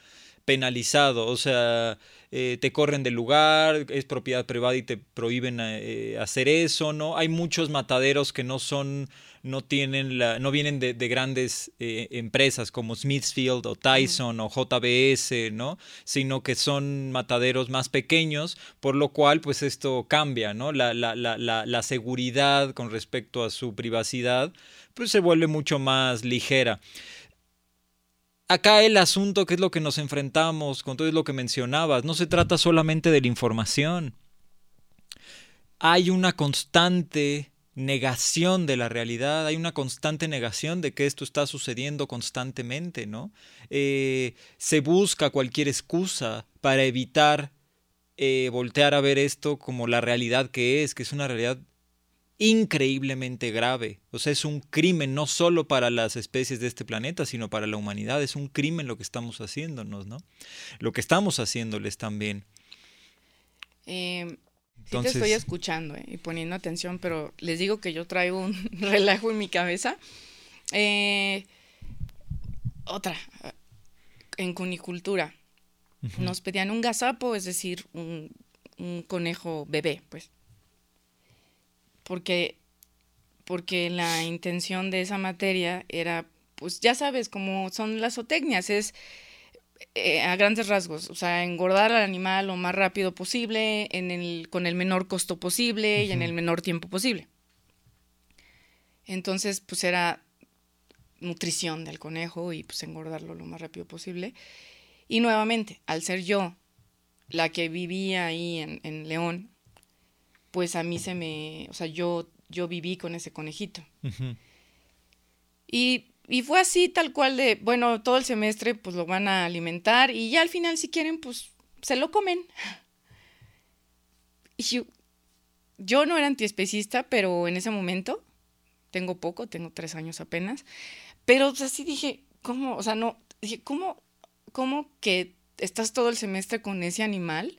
penalizado, o sea, eh, te corren del lugar, es propiedad privada y te prohíben eh, hacer eso, ¿no? Hay muchos mataderos que no son, no tienen la, no vienen de, grandes eh, empresas como Smithfield o Tyson o JBS, ¿no? Sino que son mataderos más pequeños, por lo cual, pues esto cambia, ¿no? La, la, la, la seguridad con respecto a su privacidad, pues se vuelve mucho más ligera acá el asunto que es lo que nos enfrentamos con todo lo que mencionabas, no se trata solamente de la información. Hay una constante negación de la realidad, hay una constante negación de que esto está sucediendo constantemente, ¿no? Eh, se busca cualquier excusa para evitar eh, voltear a ver esto como la realidad que es, que es una realidad increíblemente grave. O sea, es un crimen no solo para las especies de este planeta, sino para la humanidad. Es un crimen lo que estamos haciéndonos, ¿no? Lo que estamos haciéndoles también. Eh, sí te estoy escuchando eh, y poniendo atención, pero les digo que yo traigo un relajo en mi cabeza. Eh, otra, en cunicultura. Nos pedían un gazapo, es decir, un, un conejo bebé, pues porque, porque la intención de esa materia era, pues ya sabes, como son las zootecnias, es eh, a grandes rasgos, o sea, engordar al animal lo más rápido posible, en el, con el menor costo posible y en el menor tiempo posible. Entonces, pues era nutrición del conejo y pues engordarlo lo más rápido posible. Y nuevamente, al ser yo la que vivía ahí en, en León, pues a mí se me, o sea, yo, yo viví con ese conejito. y, y, fue así tal cual de, bueno, todo el semestre pues lo van a alimentar y ya al final si quieren pues se lo comen. Y yo, yo no era antiespecista, pero en ese momento, tengo poco, tengo tres años apenas, pero o sea, sí dije, ¿cómo? O sea, no, dije, ¿cómo, cómo que estás todo el semestre con ese animal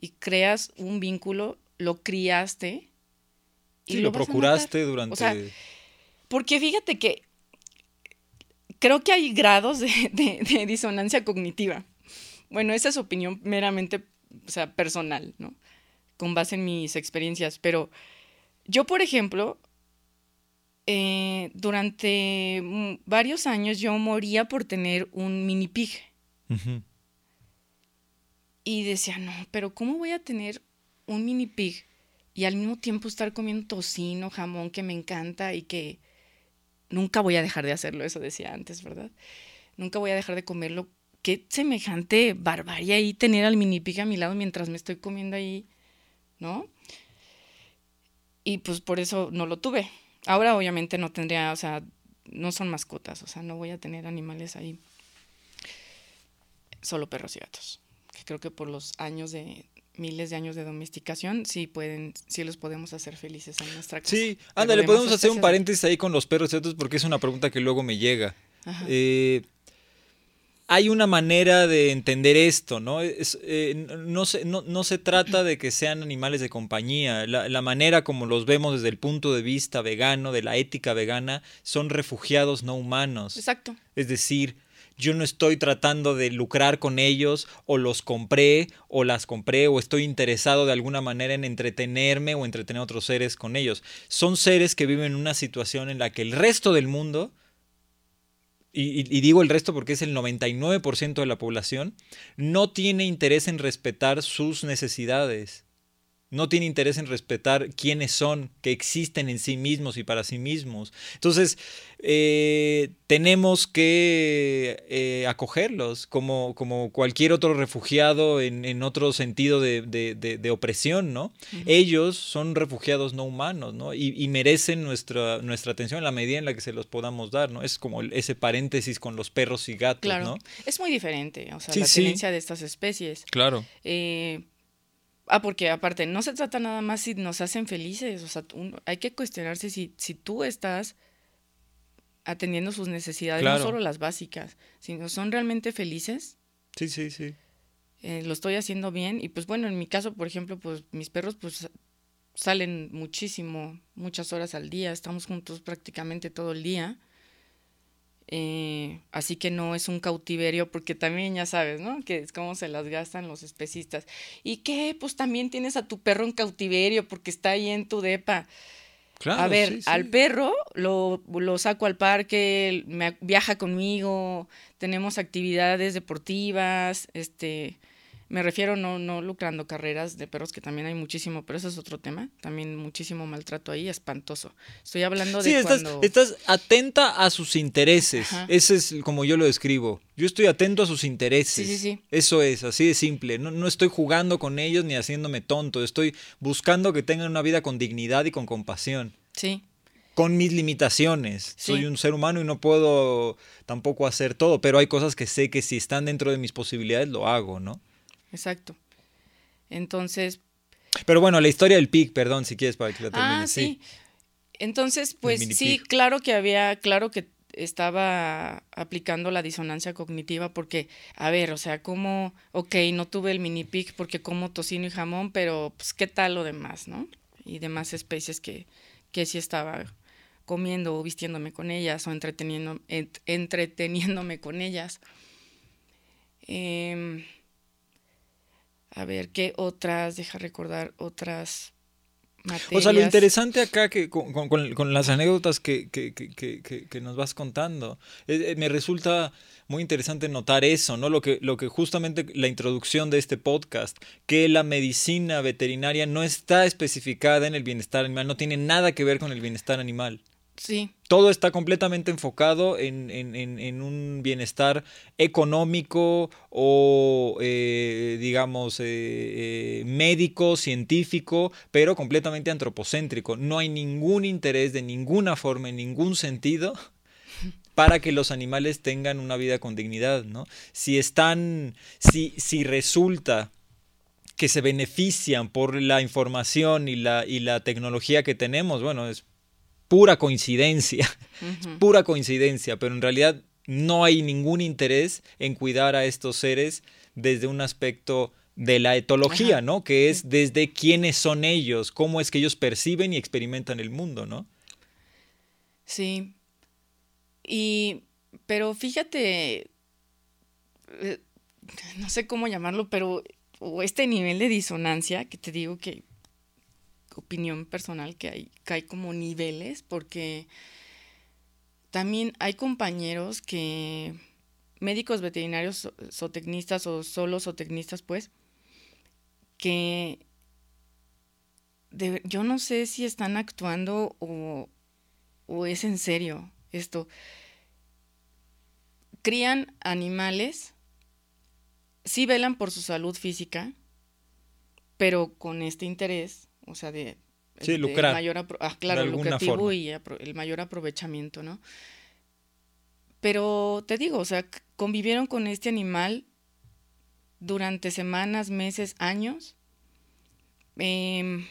y creas un vínculo lo criaste. Y lo, procuraste durante... O sea, porque fíjate que creo que hay grados de, disonancia cognitiva. Bueno, esa es opinión meramente o sea, personal, ¿no? Con base en mis experiencias. Pero yo, por ejemplo, eh, durante varios años yo moría por tener un mini pig. Y decía, no, pero ¿cómo voy a tener un mini pig y al mismo tiempo estar comiendo tocino, jamón que me encanta y que nunca voy a dejar de hacerlo, eso decía antes, ¿verdad? Nunca voy a dejar de comerlo. Qué semejante barbarie ahí tener al mini pig a mi lado mientras me estoy comiendo ahí, ¿no? Y pues por eso no lo tuve. Ahora obviamente no tendría, o sea, no son mascotas, o sea, no voy a tener animales ahí. Solo perros y gatos. Que creo que por los años de, miles de años de domesticación, sí pueden, sí los podemos hacer felices en nuestra casa. Sí, ándale, podemos hacer un paréntesis ahí con los perros y gatos porque es una pregunta que luego me llega. Eh, hay una manera de entender esto, ¿no? Eh, no, se, no, se trata de que sean animales de compañía. La, la, manera como los vemos desde el punto de vista vegano, de la ética vegana, son refugiados no humanos. Exacto. Es decir, yo no estoy tratando de lucrar con ellos o los compré o las compré o estoy interesado de alguna manera en entretenerme o entretener a otros seres con ellos. Son seres que viven en una situación en la que el resto del mundo, y, digo el resto porque es el 99% de la población, no tiene interés en respetar sus necesidades no tiene interés en respetar quiénes son, que existen en sí mismos y para sí mismos. Entonces, eh, tenemos que eh, acogerlos como, como cualquier otro refugiado en, otro sentido de, opresión, ¿no? Ellos son refugiados no humanos, ¿no? Y, merecen nuestra, nuestra atención en la medida en la que se los podamos dar, ¿no? Es como ese paréntesis con los perros y gatos, claro. ¿no? Es muy diferente, o sea, la tenencia de estas especies. Claro. Eh, Ah, porque aparte, no se trata nada más si nos hacen felices, o sea, hay que cuestionarse si, si tú estás atendiendo sus necesidades, no solo las básicas, sino son realmente felices. Sí, sí, sí. Eh, lo estoy haciendo bien y pues bueno, en mi caso, por ejemplo, pues mis perros pues salen muchísimo, muchas horas al día, estamos juntos prácticamente todo el día. Eh, así que no es un cautiverio, porque también ya sabes, ¿no? Que es como se las gastan los especistas. ¿Y qué? Pues también tienes a tu perro en cautiverio porque está ahí en tu depa. a ver, al perro lo, lo, saco al parque, me, viaja conmigo, tenemos actividades deportivas, este, me refiero no, no lucrando carreras de perros, que también hay muchísimo, pero eso es otro tema. También muchísimo maltrato ahí, espantoso. Estoy hablando de sí, estás, estás atenta a sus intereses. Ese es como yo lo describo. Yo estoy atento a sus intereses. Sí, sí, sí. Eso es, así de simple. No, no estoy jugando con ellos ni haciéndome tonto. Estoy buscando que tengan una vida con dignidad y con compasión. Sí con mis limitaciones. Soy un ser humano y no puedo tampoco hacer todo, pero hay cosas que sé que si están dentro de mis posibilidades lo hago, ¿no? Exacto. Entonces... Pero bueno, la historia del PIC, perdón, si quieres para que la termine. Ah, sí. Entonces, pues sí, claro que había, claro que estaba aplicando la disonancia cognitiva porque, a ver, o sea, como, ok, no tuve el mini pic porque como tocino y jamón, pero pues qué tal lo demás, ¿no? Y demás especies que, que sí estaba comiendo o vistiéndome con ellas o entreteniendo, entreteniéndome con ellas. Eh, a ver, ¿qué otras? Deja recordar otras materias. O sea, lo interesante acá que con, las anécdotas que, que, que, que, nos vas contando, eh, eh, me resulta muy interesante notar eso, ¿no? Lo que, lo que justamente la introducción de este podcast, que la medicina veterinaria no está especificada en el bienestar animal, no tiene nada que ver con el bienestar animal. Sí. Todo está completamente enfocado en, un bienestar económico o, eh, digamos, eh, eh, médico, científico, pero completamente antropocéntrico. No hay ningún interés de ninguna forma, en ningún sentido, para que los animales tengan una vida con dignidad, ¿no? Si están, si, si resulta que se benefician por la información y la, y la tecnología que tenemos, bueno, es pura coincidencia, pura coincidencia, pero en realidad no hay ningún interés en cuidar a estos seres desde un aspecto de la etología, ¿no? Que es desde quiénes son ellos, cómo es que ellos perciben y experimentan el mundo, ¿no? Sí. Y, pero fíjate, eh, no sé cómo llamarlo, pero o este nivel de disonancia que te digo que opinión personal que hay, que hay como niveles, porque también hay compañeros que, médicos veterinarios zootecnistas o solo zootecnistas, pues, que yo no sé si están actuando o, o es en serio esto. Crían animales, sí velan por su salud física, pero con este interés o sea, de, sí, lucrar, mayor ah, claro, lucrativo y el mayor aprovechamiento, ¿no? Pero te digo, o sea, convivieron con este animal durante semanas, meses, años. Em,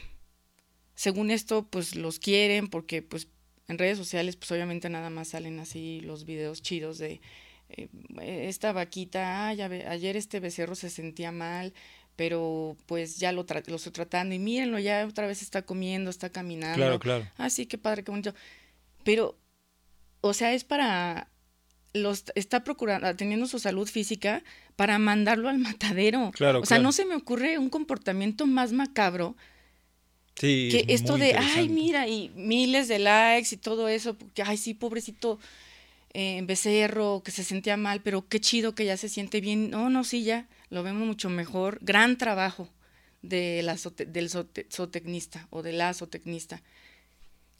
según esto, pues los quieren porque pues en redes sociales pues obviamente nada más salen así los videos chidos de eh, esta vaquita, ay, ayer este becerro se sentía mal, pero pues ya lo, lo estoy tratando y mírenlo, ya otra vez está comiendo, está caminando. Claro, claro. Ah, sí, qué padre, qué bonito. Pero, o sea, es para, los, está procurando, teniendo su salud física para mandarlo al matadero. Claro, o sea, no se me ocurre un comportamiento más macabro Sí, que esto de, ay, mira, y miles de likes y todo eso, porque, ay, sí, pobrecito eh, becerro, que se sentía mal, pero qué chido que ya se siente bien. No, no, sí, ya lo vemos mucho mejor. Gran trabajo de la, del zootecnista o de la zootecnista.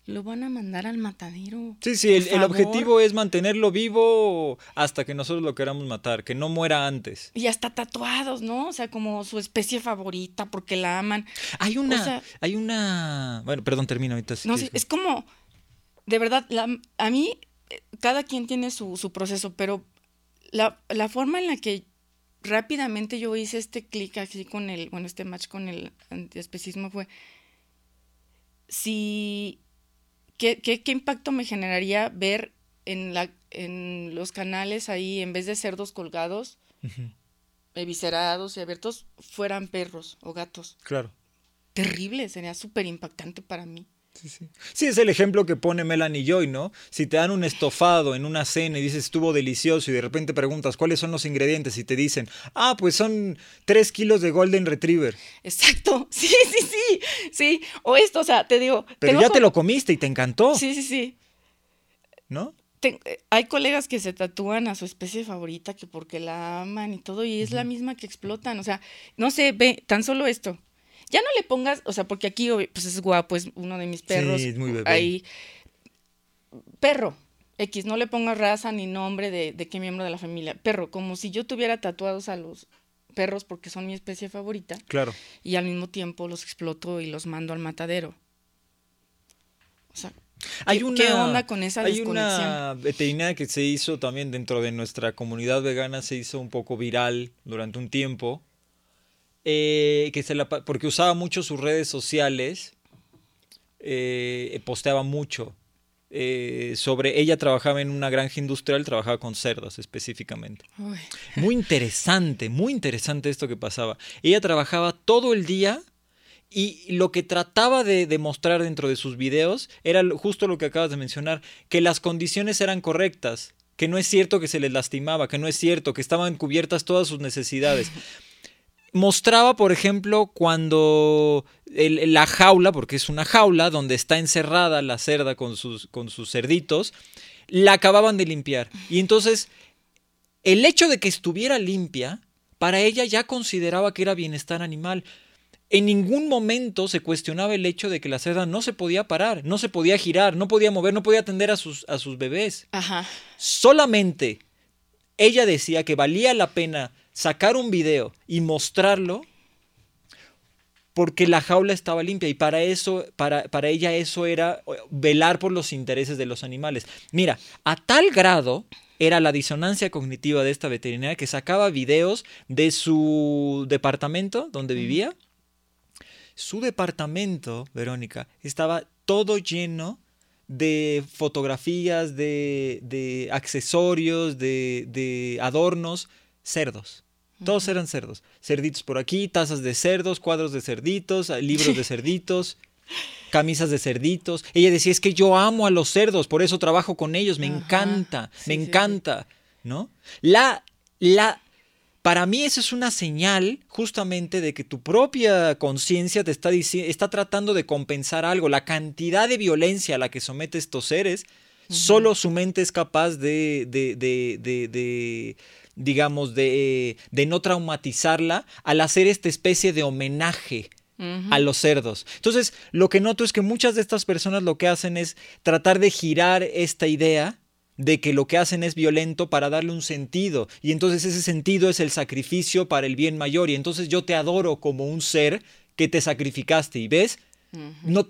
Lo van a mandar al matadero. Sí, sí, el, objetivo es mantenerlo vivo hasta que nosotros lo queramos matar, que no muera antes. Y hasta tatuados, ¿no? O sea, como su especie favorita porque la aman. Hay una, hay una, bueno, perdón, termino ahorita. no, sí, es como, de verdad, a mí, cada quien tiene su, su proceso, pero la, la forma en la que rápidamente yo hice este clic así con el, bueno, este match con el antiespecismo fue, si, ¿qué, qué, qué impacto me generaría ver en, la, en los canales ahí, en vez de cerdos colgados, eviscerados y abiertos, fueran perros o gatos. Claro. Terrible, sería súper impactante para mí. Sí, sí. sí, es el ejemplo que pone Melanie Joy, ¿no? Si te dan un estofado en una cena y dices estuvo delicioso y de repente preguntas cuáles son los ingredientes y te dicen, ah, pues son tres kilos de Golden Retriever. Exacto, sí, sí, sí, sí. O esto, o sea, te digo. Pero ya te lo comiste y te encantó. Sí, sí, sí. ¿No? hay colegas que se tatúan a su especie favorita que porque la aman y todo y es la misma que explotan. O sea, no sé, ve, tan solo esto. Ya no le pongas, o sea, porque aquí pues es guapo, es uno de mis perros. Sí, es muy bebé. Ahí. Perro. X, no le pongas raza ni nombre de, de qué miembro de la familia. Perro, como si yo tuviera tatuados a los perros porque son mi especie favorita. Claro. Y al mismo tiempo los exploto y los mando al matadero. O sea, hay una, ¿Qué onda con esa Hay una veterinaria que se hizo también dentro de nuestra comunidad vegana, se hizo un poco viral durante un tiempo, eh, que se la, porque usaba mucho sus redes sociales, eh, posteaba mucho. Eh, sobre ella trabajaba en una granja industrial, trabajaba con cerdos específicamente. Muy interesante, muy interesante esto que pasaba. Ella trabajaba todo el día y lo que trataba de demostrar dentro de sus videos era justo lo que acabas de mencionar, que las condiciones eran correctas, que no es cierto que se les lastimaba, que no es cierto, que estaban cubiertas todas sus necesidades. mostraba, por ejemplo, cuando la jaula, porque es una jaula donde está encerrada la cerda con sus, con sus cerditos, la acababan de limpiar. Y entonces, el hecho de que estuviera limpia, para ella ya consideraba que era bienestar animal. En ningún momento se cuestionaba el hecho de que la cerda no se podía parar, no se podía girar, no podía mover, no podía atender a sus, a sus bebés. Ajá. Solamente ella decía que valía la pena sacar un video y mostrarlo porque la jaula estaba limpia y para eso, para, para, ella eso era velar por los intereses de los animales. Mira, a tal grado era la disonancia cognitiva de esta veterinaria que sacaba videos de su departamento donde vivía. Su departamento, Verónica, estaba todo lleno de fotografías, de, de accesorios, de, de adornos cerdos. Todos eran cerdos. Cerditos por aquí, tazas de cerdos, cuadros de cerditos, libros de cerditos, camisas de cerditos. Ella decía, es que yo amo a los cerdos, por eso trabajo con ellos, me encanta, me encanta, ¿no? La, la, para mí eso es una señal justamente de que tu propia conciencia te está, está tratando de compensar algo. La cantidad de violencia a la que somete estos seres, solo su mente es capaz de, de, de, de digamos, de, de no traumatizarla al hacer esta especie de homenaje a los cerdos. Entonces, lo que noto es que muchas de estas personas lo que hacen es tratar de girar esta idea de que lo que hacen es violento para darle un sentido. Y entonces ese sentido es el sacrificio para el bien mayor. Y entonces yo te adoro como un ser que te sacrificaste. Y ves, no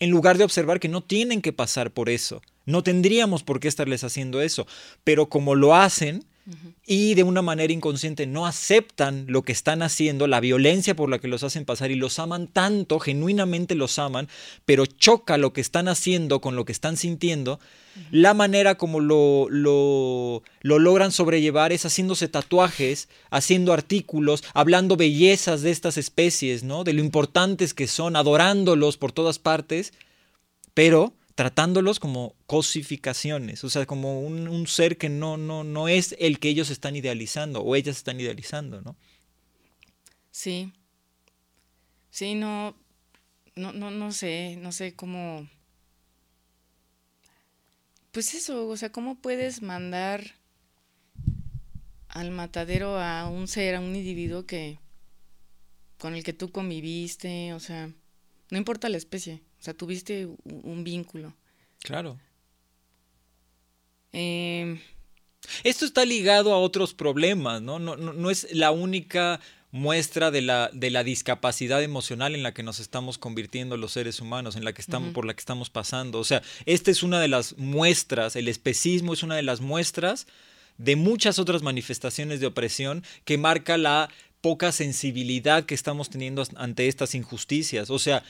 en lugar de observar que no tienen que pasar por eso, no tendríamos por qué estarles haciendo eso, pero como lo hacen, y de una manera inconsciente no aceptan lo que están haciendo, la violencia por la que los hacen pasar y los aman tanto, genuinamente los aman, pero choca lo que están haciendo con lo que están sintiendo, la manera como lo, lo, lo logran sobrellevar es haciéndose tatuajes, haciendo artículos, hablando bellezas de estas especies, ¿no? De lo importantes que son, adorándolos por todas partes, pero tratándolos como cosificaciones, o sea, como un, ser que no, no, no es el que ellos están idealizando o ellas están idealizando, ¿no? Sí. Sí, no, no, no, no sé, no sé cómo. Pues eso, o sea, ¿cómo puedes mandar al matadero a un ser, a un individuo que con el que tú conviviste, o sea, no importa la especie, o sea, tuviste un vínculo. Claro. Em, Esto está ligado a otros problemas, ¿no? No, no, es la única muestra de la, de la, discapacidad emocional en la que nos estamos convirtiendo los seres humanos, en la que estamos, por la que estamos pasando. O sea, esta es una de las muestras, el especismo es una de las muestras de muchas otras manifestaciones de opresión que marca la poca sensibilidad que estamos teniendo ante estas injusticias. O sea,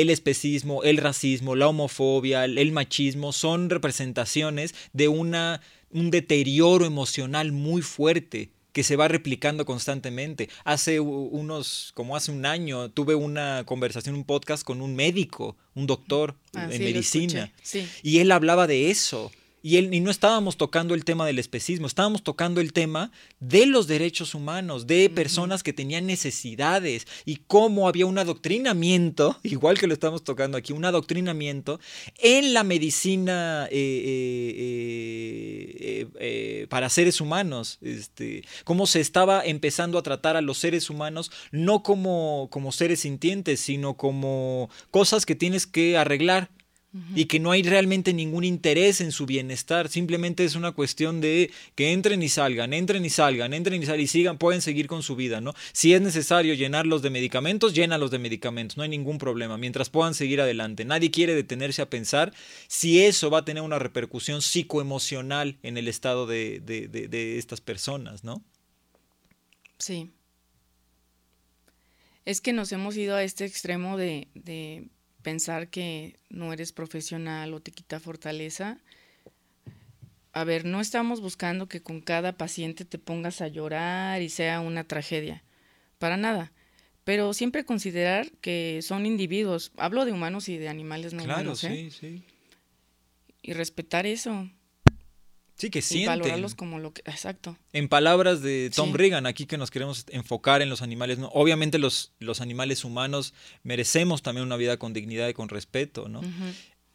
el especismo, el racismo, la homofobia, el machismo son representaciones de una, un deterioro emocional muy fuerte que se va replicando constantemente. Hace unos, como hace un año, tuve una conversación, un podcast con un médico, un doctor Ah, en sí, medicina, sí. y él hablaba de eso. Y, él, y no estábamos tocando el tema del especismo, estábamos tocando el tema de los derechos humanos, de personas que tenían necesidades y cómo había un adoctrinamiento, igual que lo estamos tocando aquí, un adoctrinamiento en la medicina eh, eh, eh, para seres humanos. Este, cómo se estaba empezando a tratar a los seres humanos no como, como seres sintientes, sino como cosas que tienes que arreglar y que no hay realmente ningún interés en su bienestar, simplemente es una cuestión de que entren y salgan, entren y salgan, entren y salgan y sigan, pueden seguir con su vida, ¿no? Si es necesario llenarlos de medicamentos, llénalos de medicamentos, no hay ningún problema, mientras puedan seguir adelante. Nadie quiere detenerse a pensar si eso va a tener una repercusión psicoemocional en el estado de, de, de, estas personas, ¿no? Sí. Es que nos hemos ido a este extremo de pensar que no eres profesional o te quita fortaleza. A ver, no estamos buscando que con cada paciente te pongas a llorar y sea una tragedia. Para nada. Pero siempre considerar que son individuos. Hablo de humanos y de animales no Claro, humanos, ¿eh? sí, sí. Y respetar eso. Sí, que Y sienten. valorarlos como lo que. Exacto. En palabras de Tom Sí. Reagan, aquí que nos queremos enfocar en los animales, ¿no? obviamente los, los animales humanos merecemos también una vida con dignidad y con respeto, ¿no?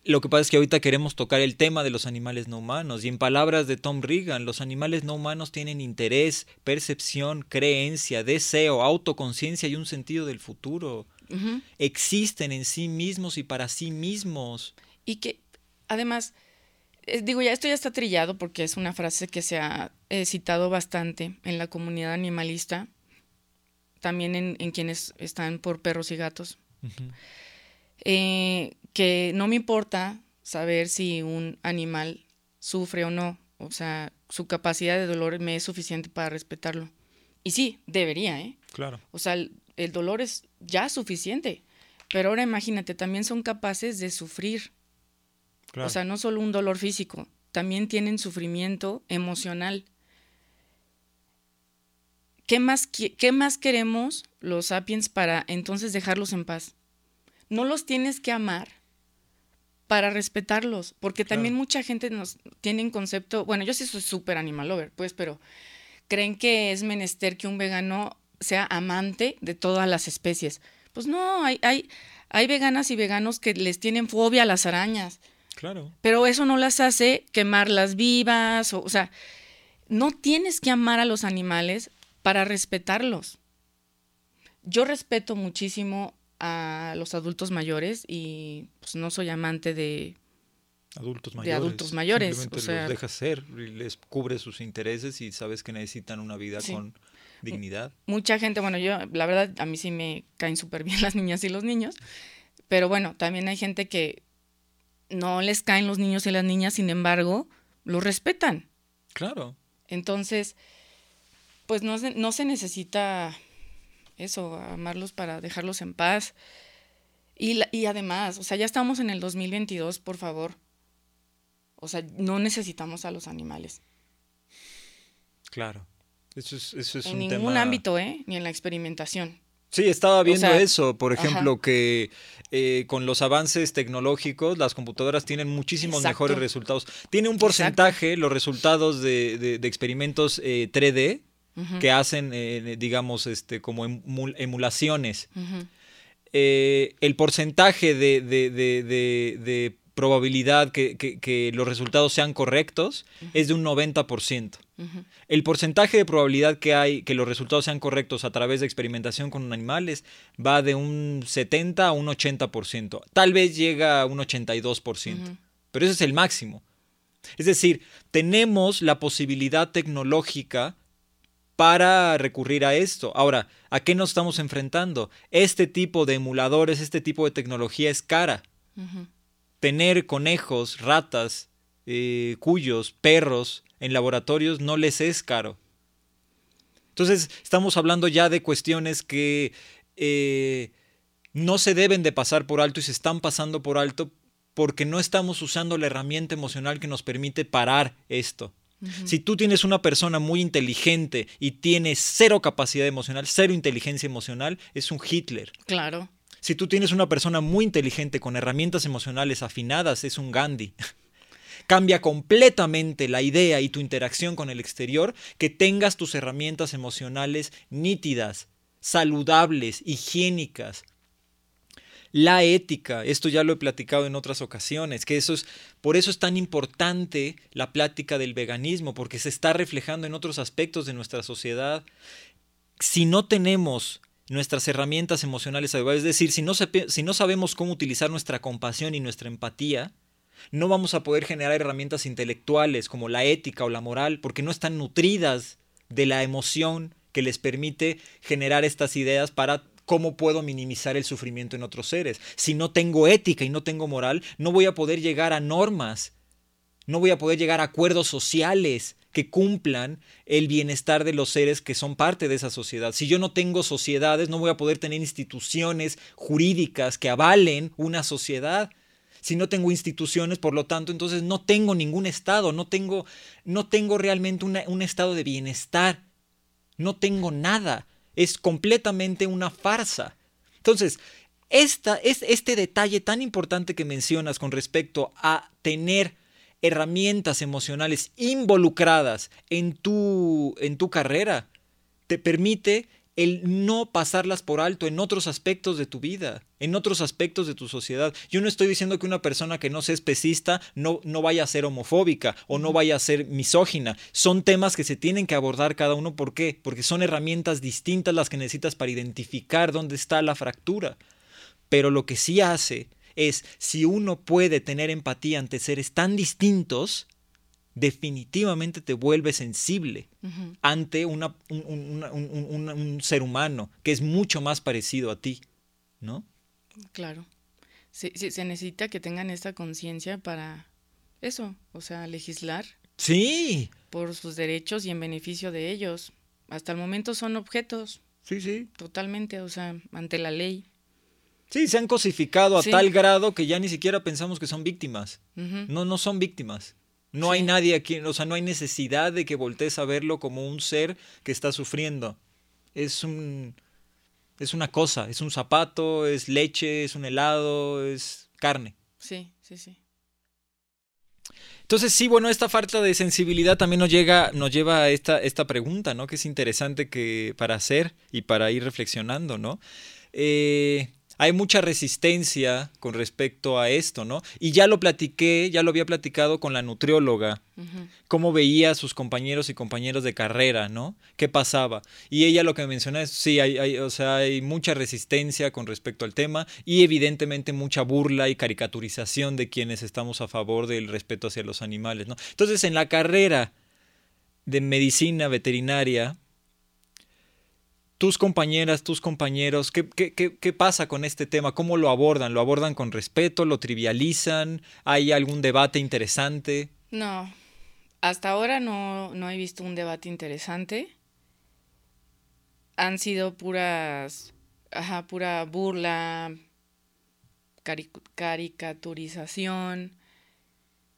Lo que pasa es que ahorita queremos tocar el tema de los animales no humanos y en palabras de Tom Reagan, los animales no humanos tienen interés, percepción, creencia, deseo, autoconciencia y un sentido del futuro. Existen en sí mismos y para sí mismos. Y que, además, digo, ya esto ya está trillado porque es una frase que se ha eh, citado bastante en la comunidad animalista, también en, en quienes están por perros y gatos, eh, que no me importa saber si un animal sufre o no, o sea, su capacidad de dolor me es suficiente para respetarlo. Y sí, debería, ¿eh? Claro. O sea, el, el dolor es ya suficiente, pero ahora imagínate, también son capaces de sufrir. Claro. O sea, no solo un dolor físico, también tienen sufrimiento emocional. ¿Qué más, qué más queremos los sapiens para entonces dejarlos en paz? No los tienes que amar para respetarlos, porque también mucha gente nos tiene un concepto, bueno, yo sí soy súper animal lover, pues, pero creen que es menester que un vegano sea amante de todas las especies. Pues no, hay, hay, hay veganas y veganos que les tienen fobia a las arañas. Claro. Pero eso no las hace quemarlas vivas, o, o sea, no tienes que amar a los animales para respetarlos. Yo respeto muchísimo a los adultos mayores y pues no soy amante de Adultos De mayores. adultos mayores, Simplemente o sea- los dejas ser les cubres sus intereses y sabes que necesitan una vida Sí. con dignidad. mucha gente, bueno, yo la verdad a mí sí me caen súper bien las niñas y los niños, pero bueno, también hay gente que no les caen los niños y las niñas, sin embargo, los respetan. Claro. Entonces, pues no se, no se necesita eso, amarlos para dejarlos en paz. Y, la- y además, o sea, ya estamos en el 2022, por favor. O sea, no necesitamos a los animales. Claro. Eso es, eso es en un ningún tema... ámbito, ¿eh? Ni en la experimentación. Sí, estaba viendo sea, eso, por ajá. ejemplo, que eh, con los avances tecnológicos las computadoras tienen muchísimos Exacto. mejores resultados. Tiene un porcentaje los resultados de, de- de experimentos eh, 3D Ujú, que hacen, eh, digamos, este, como emu- emulaciones. ujú. eh, el porcentaje de, de- de- de- de probabilidad que, que- que los resultados sean correctos es de un 90%. Ujú. El porcentaje de probabilidad que hay que los resultados sean correctos a través de experimentación con animales va de un 70 a un 80%. Tal vez llega a un 82%. Ujú. Pero ese es el máximo. Es decir, tenemos la posibilidad tecnológica para recurrir a esto. Ahora, ¿a qué nos estamos enfrentando? Este tipo de emuladores, este tipo de tecnología es cara. Ujú. Tener conejos, ratas, eh, cuyos, perros en laboratorios no les es caro. Entonces, estamos hablando ya de cuestiones que, eh, no se deben de pasar por alto y se están pasando por alto porque no estamos usando la herramienta emocional que nos permite parar esto. Si tú tienes una persona muy inteligente y tiene cero capacidad emocional, cero inteligencia emocional, es un Hitler. Claro. Si tú tienes una persona muy inteligente con herramientas emocionales afinadas, es un Gandhi. Cambia completamente la idea y tu interacción con el exterior que tengas tus herramientas emocionales nítidas, saludables, higiénicas, la ética, esto ya lo he platicado en otras ocasiones, que eso es, por eso es tan importante la plática del veganismo, porque se está reflejando en otros aspectos de nuestra sociedad. Si no tenemos nuestras herramientas emocionales adecuadas, es decir, si no, si no sabemos cómo utilizar nuestra compasión y nuestra empatía, no vamos a poder generar herramientas intelectuales como la ética o la moral, porque no están nutridas de la emoción que les permite generar estas ideas para ¿Cómo puedo minimizar el sufrimiento en otros seres? Si no tengo ética y no tengo moral, no voy a poder llegar a normas, no voy a poder llegar a acuerdos sociales que cumplan el bienestar de los seres que son parte de esa sociedad. Si yo no tengo sociedades, no voy a poder tener instituciones jurídicas que avalen una sociedad. Si no tengo instituciones, por lo tanto, entonces no tengo ningún estado, no tengo, no tengo realmente un estado de bienestar, no tengo nada es completamente una farsa. Entonces, esta, es este detalle tan importante que mencionas con respecto a tener herramientas emocionales involucradas en tu, en tu carrera, te permite el no pasarlas por alto en otros aspectos de tu vida, en otros aspectos de tu sociedad. Yo no estoy diciendo que una persona que no sea especista no, no vaya a ser homofóbica o no vaya a ser misógina. Son temas que se tienen que abordar cada uno. ¿Por qué? Porque son herramientas distintas las que necesitas para identificar dónde está la fractura. Pero lo que sí hace es, si uno puede tener empatía ante seres tan distintos, definitivamente te vuelve sensible ante una, un, ser humano que es mucho más parecido a ti, ¿no? Claro. Se, se necesita que tengan esta conciencia para eso, o sea, legislar. Sí. Por sus derechos y en beneficio de ellos. Hasta el momento son objetos. Sí, sí. Totalmente, o sea, ante la ley. Sí, se han cosificado a tal grado que ya ni siquiera pensamos que son víctimas. No, no son víctimas. No hay nadie aquí, o sea, no hay necesidad de que voltees a verlo como un ser que está sufriendo. Es un es una cosa, es un zapato, es leche, es un helado, es carne. Sí, sí, sí. Entonces, sí, bueno, esta falta de sensibilidad también nos, llega, nos lleva a esta, esta pregunta, ¿no? Que es interesante que, para hacer y para ir reflexionando, ¿no? Eh, hay mucha resistencia con respecto a esto, ¿no? Y ya lo platiqué, ya lo había platicado con la nutrióloga, cómo veía a sus compañeros y compañeros de carrera, ¿no? ¿Qué pasaba? Y ella lo que menciona es, sí, hay, o sea, hay mucha resistencia con respecto al tema y evidentemente mucha burla y caricaturización de quienes estamos a favor del respeto hacia los animales, ¿no? Entonces, en la carrera de medicina veterinaria, tus compañeras, tus compañeros, ¿qué, qué, pasa con este tema? ¿Cómo lo abordan? ¿Lo abordan con respeto? ¿Lo trivializan? ¿Hay algún debate interesante? No, hasta ahora no, he visto un debate interesante. Han sido puras, ajá, pura burla, caricaturización.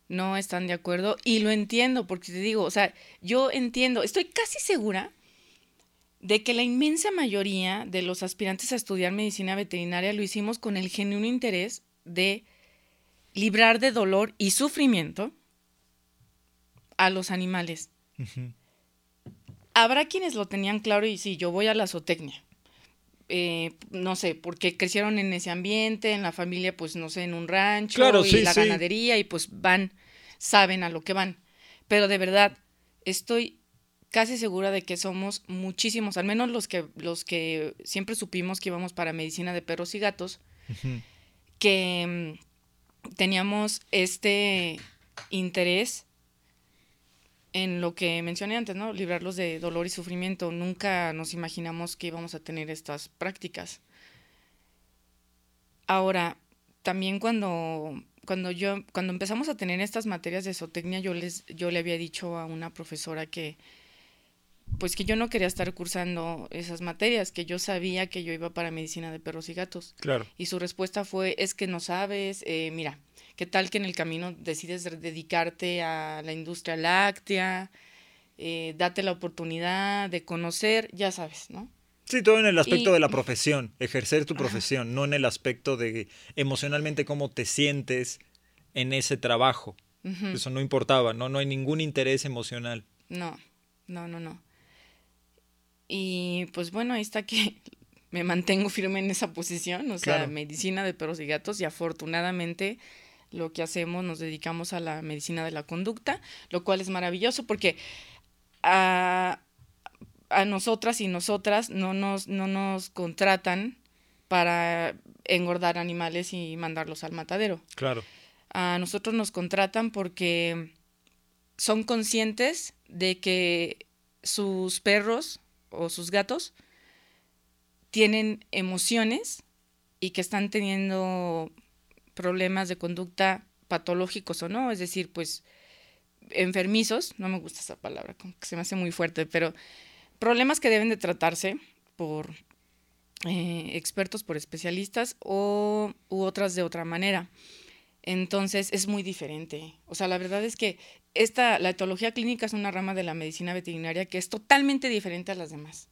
No están de acuerdo y lo entiendo porque te digo, o sea, yo entiendo, estoy casi segura de que la inmensa mayoría de los aspirantes a estudiar medicina veterinaria lo hicimos con el genuino interés de librar de dolor y sufrimiento a los animales. Habrá quienes lo tenían claro y sí, yo voy a la zootecnia. Eh, no sé, porque crecieron en ese ambiente, en la familia, pues no sé, en un rancho y la ganadería y pues van, saben a lo que van. Pero de verdad, estoy casi segura de que somos muchísimos, al menos los que, los que siempre supimos que íbamos para medicina de perros y gatos, que mm, teníamos este interés en lo que mencioné antes, ¿no? Librarlos de dolor y sufrimiento. Nunca nos imaginamos que íbamos a tener estas prácticas. Ahora, también cuando, cuando yo, cuando empezamos a tener estas materias de zootecnia, yo les, yo le había dicho a una profesora que pues que yo no quería estar cursando esas materias, que yo sabía que yo iba para medicina de perros y gatos. Claro. Y su respuesta fue, es que no sabes, eh, mira, ¿qué tal que en el camino decides dedicarte a la industria láctea? Eh, date la oportunidad de conocer, ya sabes, ¿no? Sí, todo en el aspecto de la profesión, ejercer tu profesión, no en el aspecto de emocionalmente cómo te sientes en ese trabajo. Eso no importaba, ¿no? No hay ningún interés emocional. No, no, no, no. Y pues bueno, ahí está que me mantengo firme en esa posición, o sea, medicina de perros y gatos, y afortunadamente lo que hacemos nos dedicamos a la medicina de la conducta, lo cual es maravilloso porque a, a nosotras y nosotras no nos, no nos contratan para engordar animales y mandarlos al matadero. Claro. A nosotros nos contratan porque son conscientes de que sus perros o sus gatos tienen emociones y que están teniendo problemas de conducta patológicos o no, es decir, pues enfermizos, no me gusta esa palabra, como que se me hace muy fuerte, pero problemas que deben de tratarse por eh, expertos, por especialistas o u otras de otra manera. Entonces es muy diferente. O sea, la verdad es que esta, la etología clínica es una rama de la medicina veterinaria que es totalmente diferente a las demás.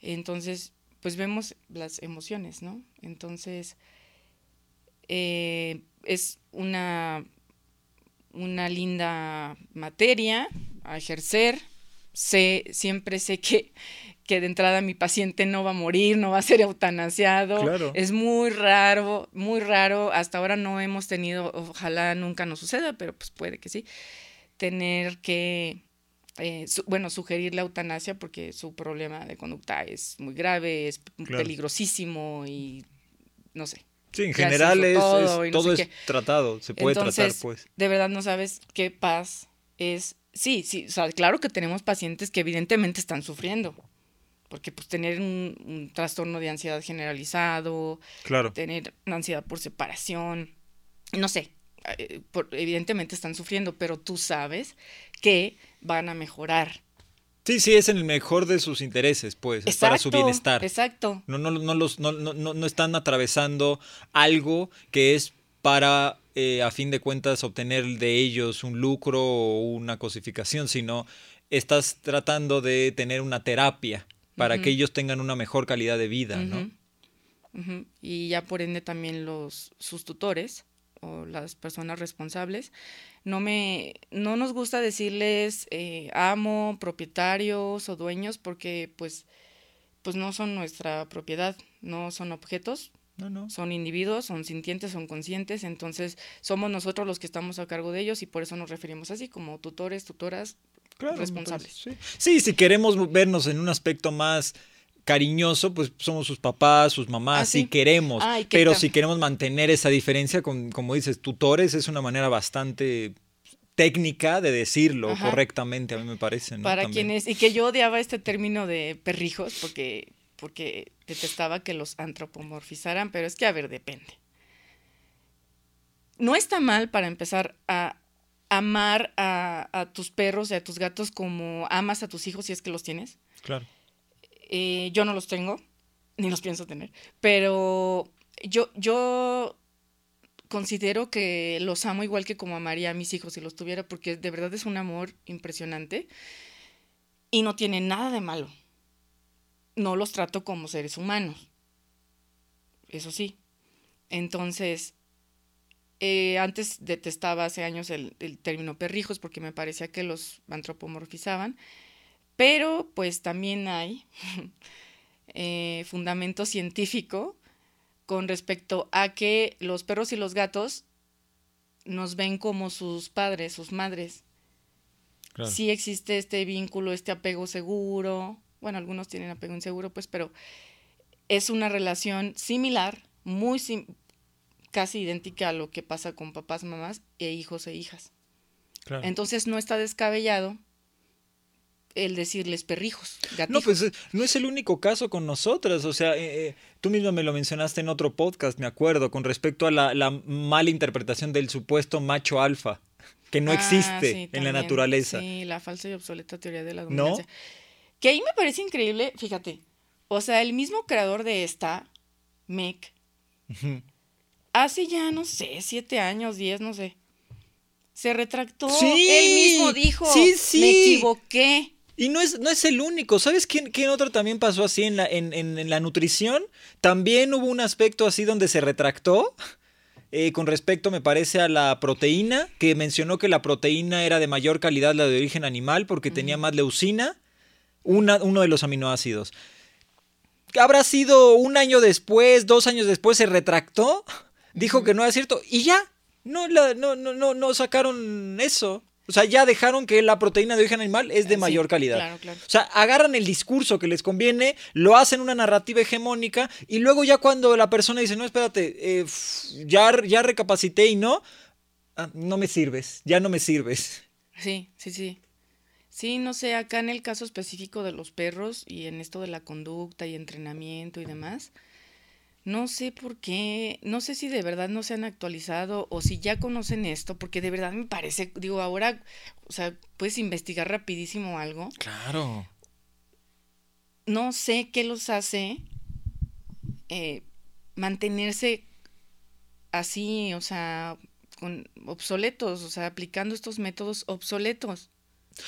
Entonces, pues vemos las emociones, ¿no? Entonces, eh, es una una linda materia a ejercer. Sé, siempre sé que, que de entrada mi paciente no va a morir, no va a ser eutanasiado. Es muy raro, muy raro. Hasta ahora no hemos tenido, ojalá nunca nos suceda, pero pues puede que sí, tener que, eh, bueno, sugerir la eutanasia porque su problema de conducta es muy grave, es peligrosísimo y no sé. Sí, en general es, todo, es, tratado, se puede tratar, pues. De verdad no sabes qué paz es. Sí, sí, o sea, claro que tenemos pacientes que evidentemente están sufriendo. Porque pues tener un, trastorno de ansiedad generalizado, claro. tener ansiedad por separación, no sé, eh, evidentemente están sufriendo, pero tú sabes que van a mejorar Sí, sí, es en el mejor de sus intereses, pues, para su bienestar. Exacto. No, no, no, los, no, no, no están atravesando algo que es para, eh, a fin de cuentas, obtener de ellos un lucro o una cosificación, sino estás tratando de tener una terapia para que ellos tengan una mejor calidad de vida, ¿no? Y ya por ende también los, sus tutores o las personas responsables. No me, no nos gusta decirles eh, amo, propietarios o dueños porque pues, pues no son nuestra propiedad, no son objetos, no, no. Son individuos, son sintientes, son conscientes, entonces somos nosotros los que estamos a cargo de ellos y por eso nos referimos así como tutores, tutoras responsables. sí. sí. si queremos vernos en un aspecto más cariñoso, pues somos sus papás, sus mamás, ah, si queremos. pero si queremos mantener esa diferencia, con, como dices, tutores, es una manera bastante técnica de decirlo correctamente, a mí me parece. Para quienes, y que yo odiaba este término de perrijos, porque, porque detestaba que los antropomorfizaran, pero es que, a ver, depende. No está mal para empezar a amar a, a tus perros y a tus gatos como amas a tus hijos si es que los tienes. Claro. Eh, yo no los tengo, ni los pienso tener, pero yo, yo considero que los amo igual que como amaría a mis hijos si los tuviera, porque de verdad es un amor impresionante y no tiene nada de malo. No los trato como seres humanos. Eso sí. Entonces, eh, antes detestaba hace años el, el, término perrijos porque me parecía que los antropomorfizaban. Pero pues también hay eh, fundamento científico con respecto a que los perros y los gatos nos ven como sus padres, sus madres. Sí existe este vínculo, este apego seguro. Bueno, algunos tienen apego inseguro, pues, pero es una relación similar, muy casi idéntica a lo que pasa con papás, mamás e hijos e hijas. Entonces no está descabellado el decirles perrijos. No, pues no es el único caso con nosotras. O sea, eh, eh, tú mismo me lo mencionaste en otro podcast, me acuerdo, con respecto a la, mala interpretación del supuesto macho alfa. que no Ah, existe sí, en la naturaleza. Sí, la falsa y obsoleta teoría de la ¿No? Que ahí me parece increíble, fíjate. O sea, el mismo creador de esta, Mick, hace ya, no sé, siete años, diez, no sé. Se retractó. Sí, Él mismo dijo, sí, sí. me equivoqué. Y no es, no es el único. ¿Sabes quién, quién otro también pasó así en la, en, en- en la nutrición? También hubo un aspecto así donde se retractó. eh, con respecto, me parece, a la proteína, que mencionó que la proteína era de mayor calidad la de origen animal porque tenía más leucina, una- uno de los aminoácidos. Habrá sido un año después, dos años después, se retractó, dijo que no era cierto y ya, no, la, no, no, no, no sacaron eso. O sea, ya dejaron que la proteína de origen animal es de Sí, mayor calidad. claro, claro. O sea, agarran el discurso que les conviene, lo hacen una narrativa hegemónica y luego ya cuando la persona dice, no, espérate, eh, ya, ya recapacité y no, ah, no me sirves, ya no me sirves. Sí, sí, sí. Sí, no sé, acá en el caso específico de los perros y en esto de la conducta y entrenamiento y demás, no sé por qué, no sé si de verdad no se han actualizado o si ya conocen esto, porque de verdad me parece, digo, ahora, o sea, puedes investigar rapidísimo algo. Claro. No sé qué los hace eh, mantenerse así, o sea, con obsoletos, o sea, aplicando estos métodos obsoletos.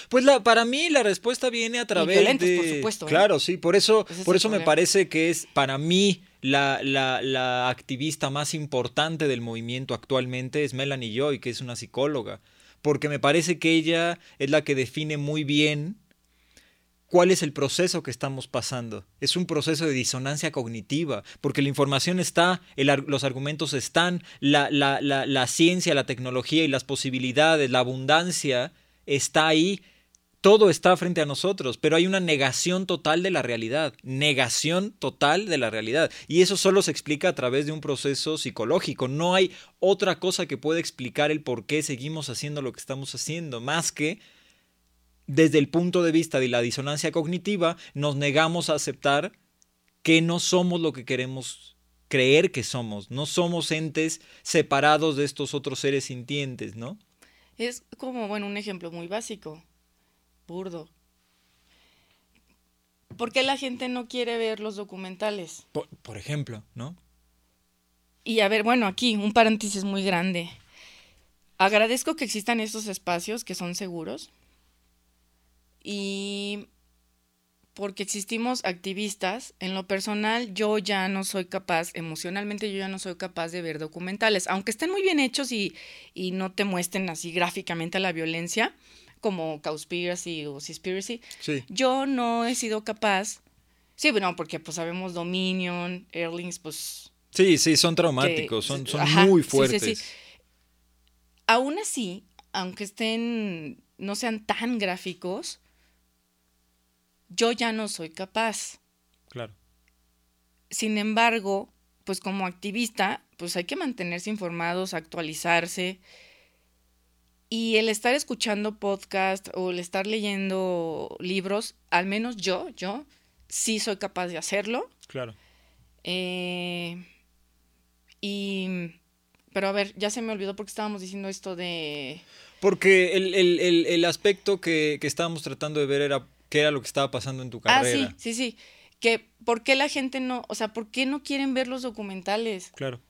Pues la, para mí la respuesta viene a través de... por supuesto, ¿eh? Claro, sí, por eso, es por eso me parece que es para mí la, la, la activista más importante del movimiento actualmente es Melanie Joy, que es una psicóloga, porque me parece que ella es la que define muy bien cuál es el proceso que estamos pasando. Es un proceso de disonancia cognitiva, porque la información está, el los argumentos están, la, la, la, la ciencia, la tecnología y las posibilidades, la abundancia está ahí. Todo está frente a nosotros, pero hay una negación total de la realidad, negación total de la realidad. Y eso solo se explica a través de un proceso psicológico. No hay otra cosa que pueda explicar el por qué seguimos haciendo lo que estamos haciendo, más que desde el punto de vista de la disonancia cognitiva, nos negamos a aceptar que no somos lo que queremos creer que somos. No somos entes separados de estos otros seres sintientes, ¿no? Es como, bueno, un ejemplo muy básico, burdo. ¿Por qué la gente no quiere ver los documentales? Por, por ejemplo, ¿no? Y a ver, bueno, aquí un paréntesis muy grande. Agradezco que existan estos espacios que son seguros y porque existimos activistas, en lo personal yo ya no soy capaz, emocionalmente yo ya no soy capaz de ver documentales, aunque estén muy bien hechos y, y no te muestren así gráficamente la violencia, como Cowspiracy o Seaspiracy, Sí. yo no he sido capaz, sí, bueno, porque pues sabemos Dominion, Airlings, pues Sí, sí, son traumáticos, que- son, son ajá, muy sí, sí, fuertes. sí. aún así, aunque estén, no sean tan gráficos, yo ya no soy capaz. Claro. Sin embargo, pues como activista, pues hay que mantenerse informados, actualizarse. Y el estar escuchando podcast o el estar leyendo libros, al menos yo, yo, sí soy capaz de hacerlo. Claro. Eh, y, pero a ver, ya se me olvidó porque estábamos diciendo esto de... Porque el, el- el- el aspecto que, que estábamos tratando de ver era qué era lo que estaba pasando en tu Ah, carrera. sí, sí, sí. Que, ¿por qué la gente no, o sea, por qué no quieren ver los documentales? Claro.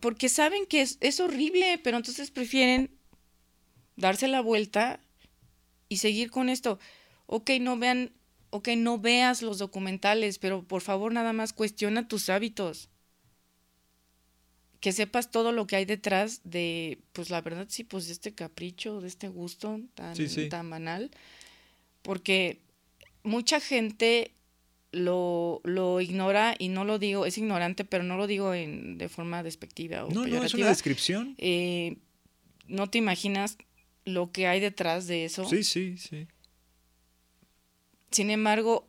Porque saben que es, es horrible, pero entonces prefieren darse la vuelta y seguir con esto. Ok, no vean, ok, no veas los documentales, pero por favor nada más cuestiona tus hábitos. Que sepas todo lo que hay detrás de, pues la verdad sí, pues de este capricho, de este gusto tan, Sí, sí. tan banal. Porque mucha gente lo, lo ignora y no lo digo, es ignorante, pero no lo digo en, de forma despectiva o No, no, es peyorativa. una descripción. Eh, no te imaginas lo que hay detrás de eso. Sí, sí, sí. Sin embargo,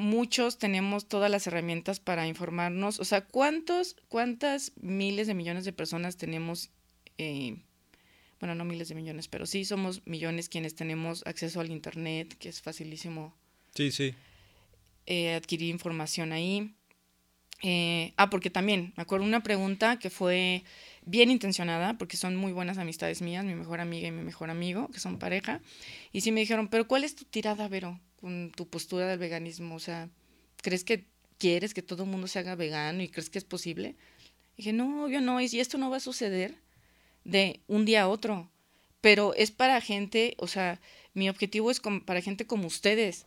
muchos tenemos todas las herramientas para informarnos. O sea, ¿cuántos, cuántas miles de millones de personas tenemos? eh, bueno, no miles de millones, pero sí somos millones quienes tenemos acceso al Internet, que es facilísimo Sí, sí. eh, adquirir información ahí. Eh, ah, porque también, me acuerdo una pregunta que fue, bien intencionada, porque son muy buenas amistades mías, mi mejor amiga y mi mejor amigo, que son pareja, y sí me dijeron, pero ¿cuál es tu tirada, Vero, con tu postura del veganismo? O sea, ¿crees que quieres que todo el mundo se haga vegano y crees que es posible? dije, no, yo no, y esto no va a suceder de un día a otro, pero es para gente, o sea, mi objetivo es para gente como ustedes.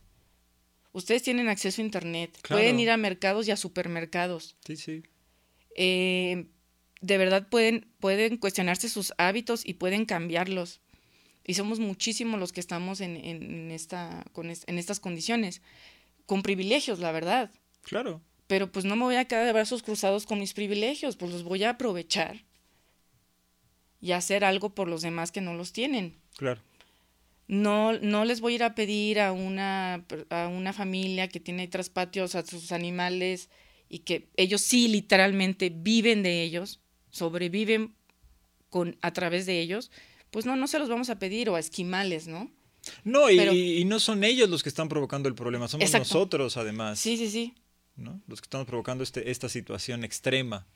Ustedes tienen acceso a Internet, pueden ir a mercados y a supermercados. Sí, sí. Eh, de verdad pueden, pueden cuestionarse sus hábitos y pueden cambiarlos. Y somos muchísimos los que estamos en, en, esta, con en estas condiciones, con privilegios, la verdad. Claro. Pero pues no me voy a quedar de brazos cruzados con mis privilegios, pues los voy a aprovechar y hacer algo por los demás que no los tienen. Claro. No, no les voy a ir a pedir a una, a una familia que tiene tras patios a sus animales y que ellos sí literalmente viven de ellos, sobreviven con, a través de ellos, pues no, no se los vamos a pedir o a esquimales, ¿no? No, y, no son ellos los que están provocando el problema, somos nosotros además. Sí, sí, sí. ¿no? Los que estamos provocando este, esta situación extrema.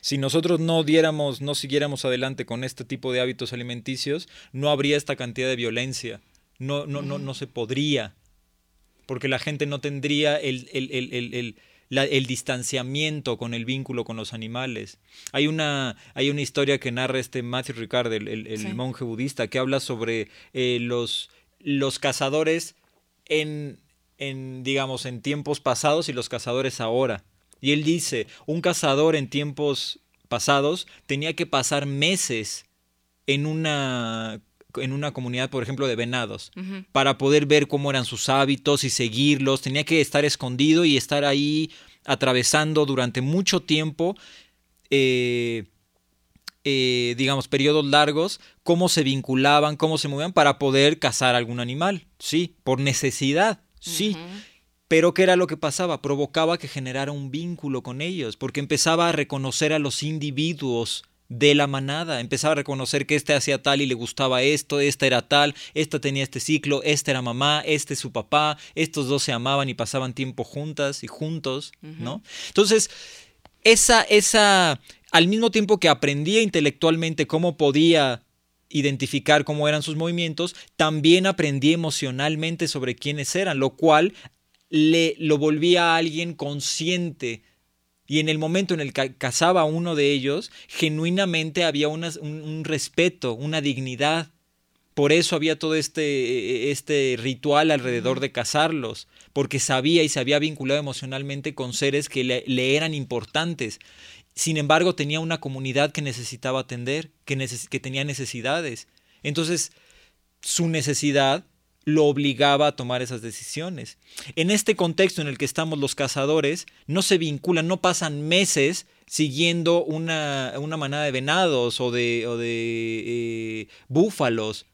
Si nosotros no diéramos, no siguiéramos adelante con este tipo de hábitos alimenticios, no habría esta cantidad de violencia. No, no, no, no se podría. Porque la gente no tendría el, el el distanciamiento con el vínculo con los animales. Hay una, hay una historia que narra este Matthew Ricard, el, monje budista, que habla sobre eh, los, los cazadores en, en, digamos, en tiempos pasados y los cazadores ahora. Y él dice, un cazador en tiempos pasados tenía que pasar meses en una en una comunidad, por ejemplo, de venados, para poder ver cómo eran sus hábitos y seguirlos. Tenía que estar escondido y estar ahí atravesando durante mucho tiempo, eh, eh, digamos, periodos largos, cómo se vinculaban, cómo se movían para poder cazar algún animal. Sí, por necesidad, sí. Pero ¿qué era lo que pasaba? Provocaba que generara un vínculo con ellos, porque empezaba a reconocer a los individuos de la manada. Empezaba a reconocer que este hacía tal y le gustaba esto, esta era tal, esta tenía este ciclo, esta era mamá, este es su papá, estos dos se amaban y pasaban tiempo juntas y juntos, ¿no? Entonces, esa, esa, al mismo tiempo que aprendía intelectualmente cómo podía identificar cómo eran sus movimientos, también aprendí emocionalmente sobre quiénes eran, lo cual le lo volvía a alguien consciente y en el momento en el que casaba a uno de ellos, genuinamente había un, respeto, una dignidad. Por eso había todo este, este ritual alrededor de casarlos, porque sabía y se había vinculado emocionalmente con seres que le, eran importantes. Sin embargo, tenía una comunidad que necesitaba atender, que tenía necesidades. Entonces, su necesidad lo obligaba a tomar esas decisiones. En este contexto en el que estamos los cazadores, no se vinculan, no pasan meses siguiendo una, manada de venados o de, o de eh, búfalos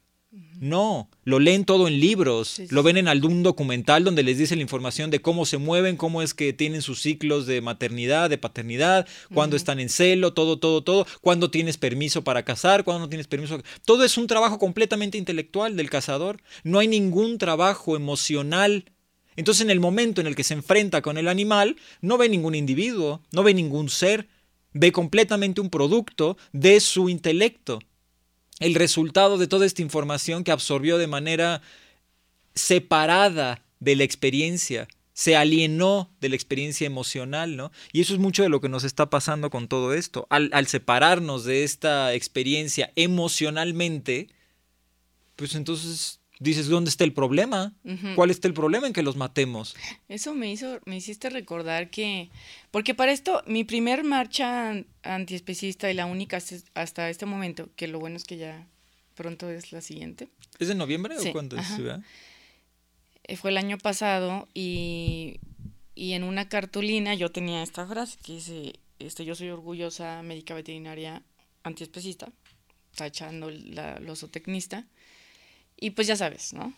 no, lo leen todo en libros, lo ven en algún documental donde les dice la información de cómo se mueven, cómo es que tienen sus ciclos de maternidad, de paternidad, cuándo están en celo, todo, todo, todo, cuándo tienes permiso para cazar, cuándo no tienes permiso. Todo es un trabajo completamente intelectual del cazador. No hay ningún trabajo emocional. Entonces en el momento en el que se enfrenta con el animal, no ve ningún individuo, no ve ningún ser, ve completamente un producto de su intelecto el resultado de toda esta información que absorbió de manera separada de la experiencia, se alienó de la experiencia emocional, ¿no? Y eso es mucho de lo que nos está pasando con todo esto. Al, al separarnos de esta experiencia emocionalmente, pues entonces dices, ¿dónde está el problema? ¿Cuál está el problema en que los matemos? Eso me hizo, me hiciste recordar que, porque para esto, mi primer marcha antiespecista y la única hasta este momento, que lo bueno es que ya pronto es la siguiente. ¿Es de noviembre o cuándo es? Eh, fue el año pasado y, y en una cartulina yo tenía esta frase que dice, este, yo soy orgullosa médica veterinaria antiespecista, tachando la, lo zootecnista. Y pues ya sabes, ¿no?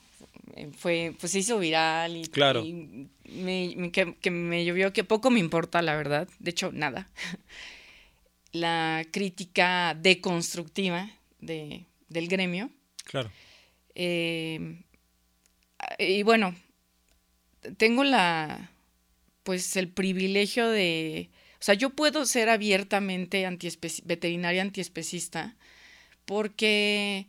Fue, pues se hizo viral y, claro. me, que, me llovió que poco me importa, la verdad. De hecho, nada. La crítica deconstructiva de, del gremio. Claro. Eh, y bueno, tengo la, pues el privilegio de, O sea, yo puedo ser abiertamente veterinaria antiespecista porque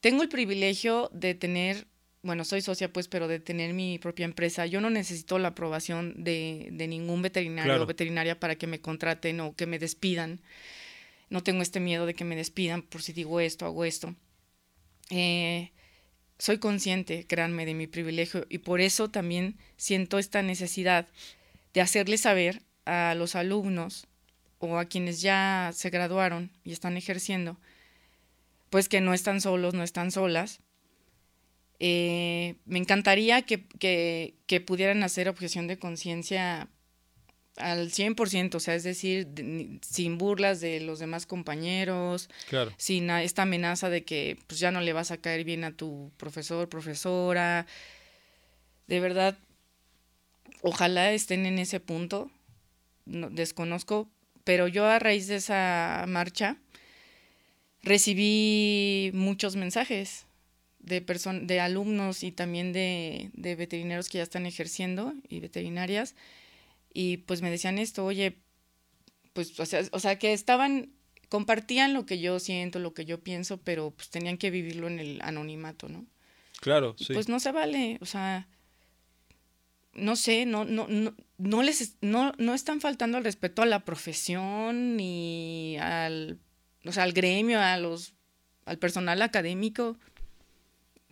tengo el privilegio de tener, bueno, soy socia pues, pero de tener mi propia empresa. Yo no necesito la aprobación de, ningún veterinario o veterinaria para que me contraten o que me despidan. No tengo este miedo de que me despidan por si digo esto, hago esto. Eh, soy consciente, créanme, de mi privilegio y por eso también siento esta necesidad de hacerles saber a los alumnos o a quienes ya se graduaron y están ejerciendo, pues que no están solos, no están solas. Eh, me encantaría que, que, pudieran hacer objeción de conciencia al 100%, o sea, es decir, sin burlas de los demás compañeros, sin esta amenaza de que pues ya no le vas a caer bien a tu profesor, profesora. De verdad, ojalá estén en ese punto, no, desconozco, pero yo a raíz de esa marcha recibí muchos mensajes de, de alumnos y también de, de veterinarios que ya están ejerciendo y veterinarias y pues me decían esto, oye, pues, o sea, o sea, que estaban, compartían lo que yo siento, lo que yo pienso, pero pues tenían que vivirlo en el anonimato, ¿no? Claro, sí. Pues no se vale, o sea, no sé, no, no, no, no les, no, no están faltando al respeto a la profesión ni al, o sea, al gremio, a los, al personal académico.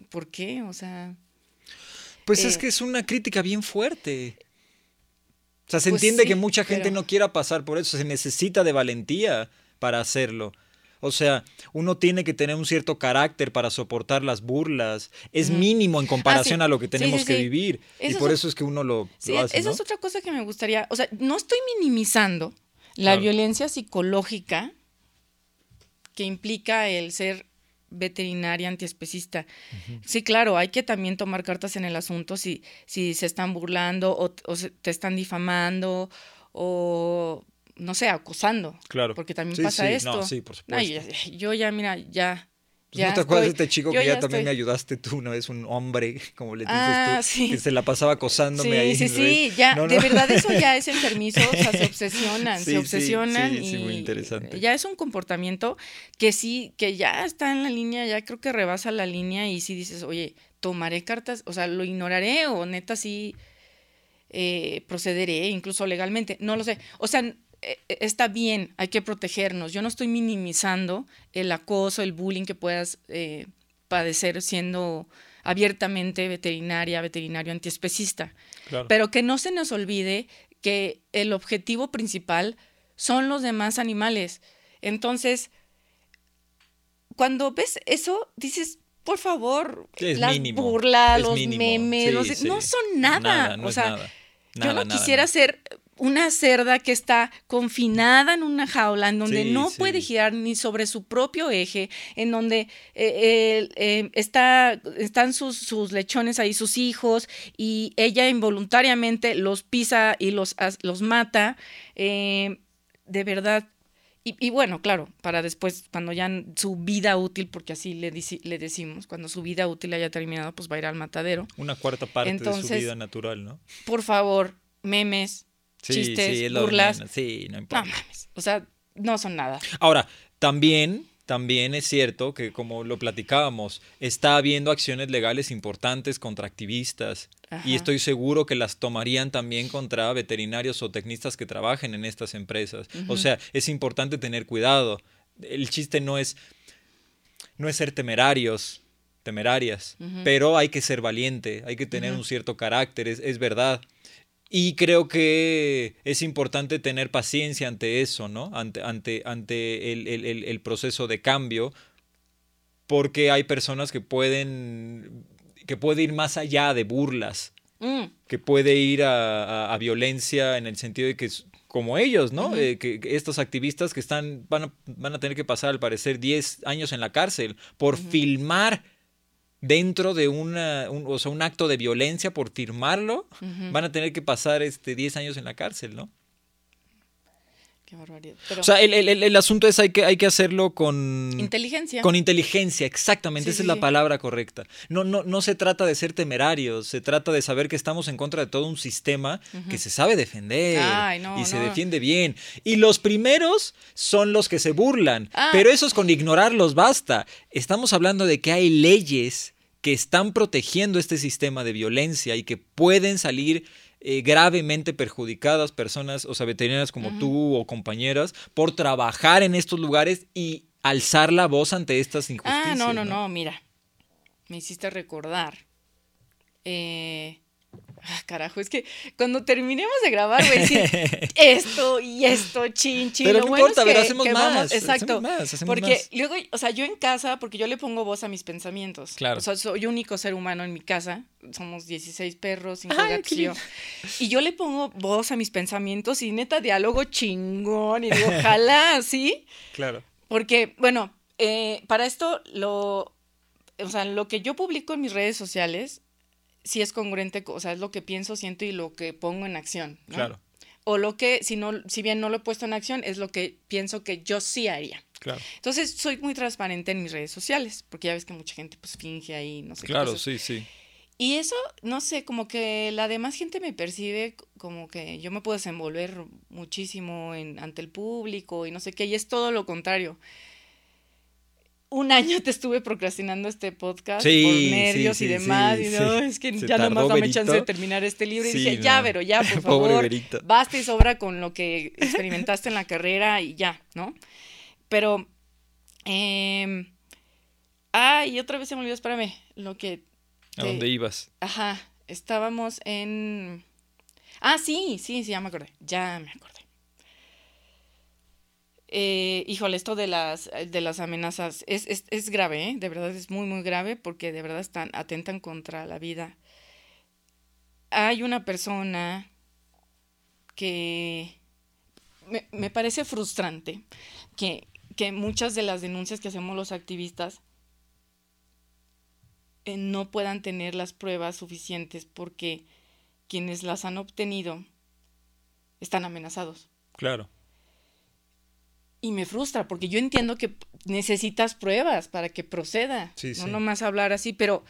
¿Por qué? O sea. Pues es eh, que es una crítica bien fuerte. O sea, se pues entiende que mucha gente no quiera pasar por eso, se necesita de valentía para hacerlo. O sea, uno tiene que tener un cierto carácter para soportar las burlas. Es mínimo en comparación ah, a lo que tenemos que vivir. y por eso es que uno lo, hace. Esa es otra cosa que me gustaría. O sea, no estoy minimizando la violencia psicológica que implica el ser veterinaria antiespecista. Sí, claro, hay que también tomar cartas en el asunto si, si se están burlando o, te están difamando o, no sé, acosando. Claro. Porque también pasa esto. sí, por supuesto. yo ya, mira, ya ¿No te acuerdas de este chico que ya, también me ayudaste tú una vez, un hombre, como le dices ah, tú, que se la pasaba acosándome ahí? Sí, sí, ya, de verdad eso ya es enfermizo, o sea, se obsesionan, se obsesionan y muy interesante. ya es un comportamiento que sí, que ya está en la línea, ya creo que rebasa la línea y si dices, oye, tomaré cartas, o sea, lo ignoraré o neta sí eh, procederé, incluso legalmente, no lo sé, o sea, está bien, hay que protegernos. Yo no estoy minimizando el acoso, el bullying que puedas eh, padecer siendo abiertamente veterinaria, veterinario antiespecista. Pero que no se nos olvide que el objetivo principal son los demás animales. Entonces, cuando ves eso, dices, por favor, las burlas, los memes, no son nada. o sea, yo no quisiera ser una cerda que está confinada en una jaula, en donde no puede girar ni sobre su propio eje, en donde eh, eh, está, están sus, sus, lechones ahí, sus hijos, y ella involuntariamente los pisa y los, los mata. Eh, de verdad. Y, bueno, claro, para después, cuando ya su vida útil, porque así le, le decimos, cuando su vida útil haya terminado, pues va a ir al matadero. Una cuarta parte de su vida natural, ¿no? Por favor, memes, chistes, burlas. Sí, no importa. O sea, no son nada. Ahora, también también es cierto que, como lo platicábamos, está habiendo acciones legales importantes contra activistas y estoy seguro que las tomarían también contra veterinarios o tecnistas que trabajen en estas empresas. O sea, es importante tener cuidado. El chiste no es, no es ser temerarios, temerarias, pero hay que ser valiente, hay que tener un cierto carácter, es, es verdad. Y creo que es importante tener paciencia ante eso, ¿no? Ante, ante, ante el, proceso de cambio, porque hay personas que pueden, que puede ir más allá de burlas, mm. que puede ir a, violencia en el sentido de que, como ellos, ¿no? Eh, que, estos activistas que están, van a, van a tener que pasar, al parecer, 10 años en la cárcel por filmar dentro de una, un, o sea, un acto de violencia por firmarlo, van a tener que pasar este 10 años en la cárcel, ¿no? barbaridad. o sea, el, el, el, asunto es hay que, hay que hacerlo con... Inteligencia. Con inteligencia, exactamente, esa es la palabra correcta. No, no, no se trata de ser temerarios, se trata de saber que estamos en contra de todo un sistema que se sabe defender y se defiende bien. Y los primeros son los que se burlan, ah. pero esos con ignorarlos basta. Estamos hablando de que hay leyes que están protegiendo este sistema de violencia y que pueden salir eh, gravemente perjudicadas personas, o sea, veterinarias como tú o compañeras, por trabajar en estos lugares y alzar la voz ante estas injusticias. Ah, no, no, no, mira, me hiciste recordar. Eh, Ah, carajo, es que cuando terminemos de grabar voy a decir esto y esto, chin, chin. Pero no importa, pero hacemos más. exacto. porque luego, o sea, yo en casa, porque yo le pongo voz a mis pensamientos. Claro. O sea, soy único ser humano en mi casa. Somos 16 perros, 5 gatos y yo. le pongo voz a mis pensamientos y neta diálogo chingón. Y digo, ojalá, ¿sí? Claro. Porque, bueno, eh, para esto lo. O sea, lo que yo publico en mis redes sociales si es congruente, o sea, es lo que pienso, siento y lo que pongo en acción. Claro. O lo que, si, no, si bien no lo he puesto en acción, es lo que pienso que yo sí haría. Claro. Entonces, soy muy transparente en mis redes sociales, porque ya ves que mucha gente pues finge ahí, no sé claro, qué. Claro, sí, sí. Y eso, no sé, como que la demás gente me percibe como que yo me puedo desenvolver muchísimo en, ante el público y no sé qué, y es todo lo contrario un año te estuve procrastinando este podcast por nervios y demás. y no, es que ya ya nomás dame chance de terminar este libro. Y dije, ya, pero ya, por favor, basta y sobra con lo que experimentaste en la carrera y ya, ¿no? Pero, eh, ah, y otra vez se me olvidó, espérame, lo que... ¿A dónde ibas? Ajá, estábamos en... Ah, sí, sí, sí, ya me acordé, ya me acordé. Eh, híjole, esto de las, de las amenazas es, es, es grave, ¿eh? de verdad es muy, muy grave porque de verdad están, atentan contra la vida. Hay una persona que me, me parece frustrante que, que, muchas de las denuncias que hacemos los activistas eh, no puedan tener las pruebas suficientes porque quienes las han obtenido están amenazados. Claro. Y me frustra porque yo entiendo que necesitas pruebas para que proceda. no nomás hablar así, pero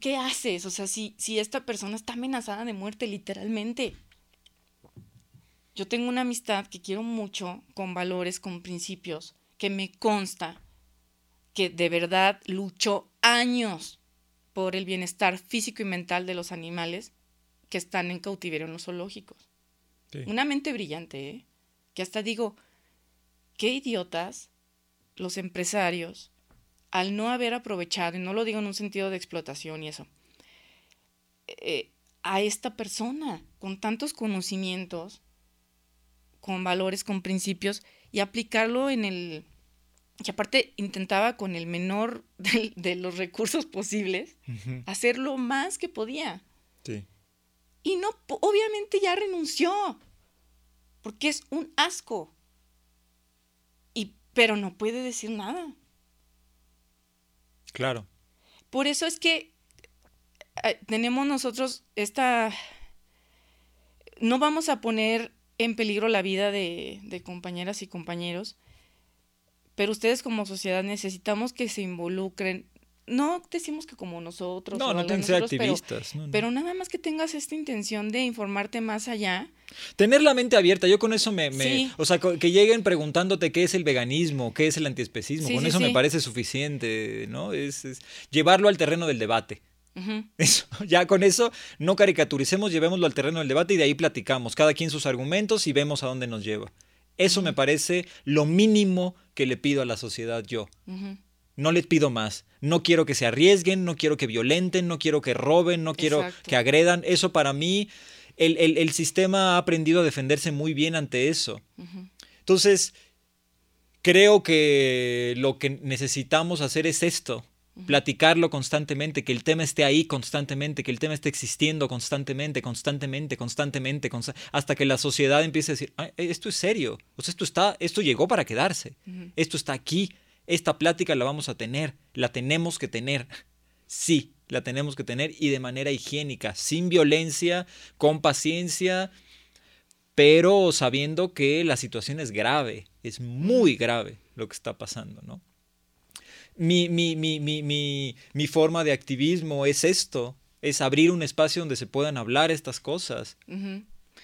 ¿qué haces? O sea, si, si esta persona está amenazada de muerte, literalmente. Yo tengo una amistad que quiero mucho, con valores, con principios, que me consta que de verdad luchó años por el bienestar físico y mental de los animales que están en cautiverio en los zoológicos. Una mente brillante, ¿eh? Que hasta digo, qué idiotas los empresarios al no haber aprovechado, y no lo digo en un sentido de explotación y eso, eh, a esta persona con tantos conocimientos, con valores, con principios, y aplicarlo en el... que aparte intentaba con el menor de, los recursos posibles, hacer lo más que podía. Sí. Y no, obviamente ya renunció porque es un asco. Y, pero no puede decir nada. Claro. Por eso es que eh, tenemos nosotros esta... No vamos a poner en peligro la vida de, de compañeras y compañeros, pero ustedes como sociedad necesitamos que se involucren no decimos que como nosotros. No, no tienen que ser activistas. Pero, nada más que tengas esta intención de informarte más allá. Tener la mente abierta, yo con eso me... O sea, que lleguen preguntándote qué es el veganismo, qué es el antiespecismo, con eso me parece suficiente, ¿no? Es, llevarlo al terreno del debate. Eso, ya con eso no caricaturicemos, llevémoslo al terreno del debate y de ahí platicamos, cada quien sus argumentos y vemos a dónde nos lleva. Eso me parece lo mínimo que le pido a la sociedad yo. No les pido más. No quiero que se arriesguen, no quiero que violenten, no quiero que roben, no quiero que agredan. Eso para mí, el, sistema ha aprendido a defenderse muy bien ante eso. Entonces, creo que lo que necesitamos hacer es esto, platicarlo constantemente, que el tema esté ahí constantemente, que el tema esté existiendo constantemente, constantemente, constantemente, hasta que la sociedad empiece a decir, esto es serio, o sea, esto, está, esto llegó para quedarse, esto está aquí, esta plática la vamos a tener, la tenemos que tener. Sí, la tenemos que tener y de manera higiénica, sin violencia, con paciencia, pero sabiendo que la situación es grave, es muy grave lo que está pasando, ¿no? Mi, mi, mi, mi, forma de activismo es esto, es abrir un espacio donde se puedan hablar estas cosas.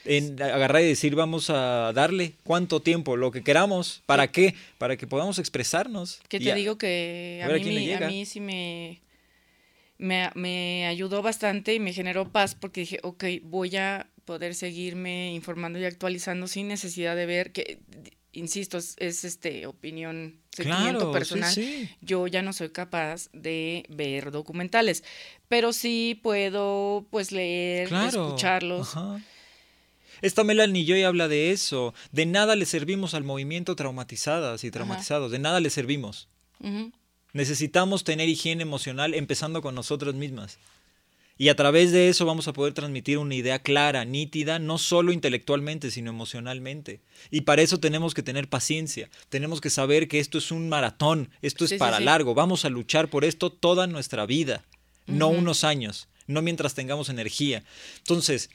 En agarrar y decir, vamos a darle cuánto tiempo, lo que queramos, ¿para qué? Para que podamos expresarnos. Que te digo que a, mí, a, mí, sí me, me, me, ayudó bastante y me generó paz porque dije, ok, voy a poder seguirme informando y actualizando sin necesidad de ver que insisto, es, este opinión, sentimiento personal. Yo ya no soy capaz de ver documentales, pero sí puedo pues leer, escucharlos. Esta Melanie Joy habla de eso. De nada le servimos al movimiento traumatizadas y traumatizados. De nada le servimos. Necesitamos tener higiene emocional empezando con nosotras mismas. Y a través de eso vamos a poder transmitir una idea clara, nítida, no solo intelectualmente, sino emocionalmente. Y para eso tenemos que tener paciencia, tenemos que saber que esto es un maratón, esto es para largo, vamos a luchar por esto toda nuestra vida, no unos años, no mientras tengamos energía. Entonces,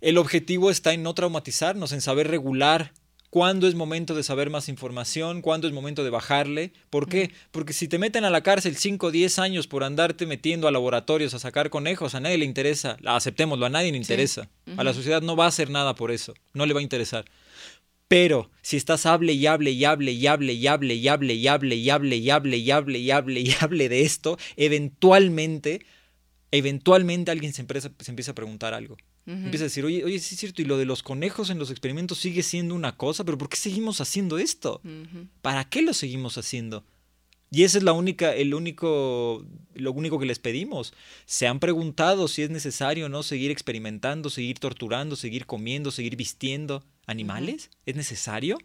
el objetivo está en no traumatizarnos, en saber regular cuándo es momento de saber más información, cuándo es momento de bajarle. ¿Por qué? Porque si te meten a la cárcel 5 o 10 años por andarte metiendo a laboratorios a sacar conejos, a nadie le interesa, aceptémoslo, a nadie le interesa. A la sociedad no va a hacer nada por eso, no le va a interesar. Pero si estás hable y hable y hable y hable y hable y hable y hable y hable y hable y hable y hable y hable de esto, eventualmente, eventualmente alguien se empieza a preguntar algo. Empieza a decir, oye, oye, sí es cierto, y lo de los conejos en los experimentos sigue siendo una cosa, pero ¿por qué seguimos haciendo esto? ¿Para qué lo seguimos haciendo? Y ese es la única, el único, lo único que les pedimos. Se han preguntado si es necesario no seguir experimentando, seguir torturando, seguir comiendo, seguir vistiendo animales. ¿Es necesario?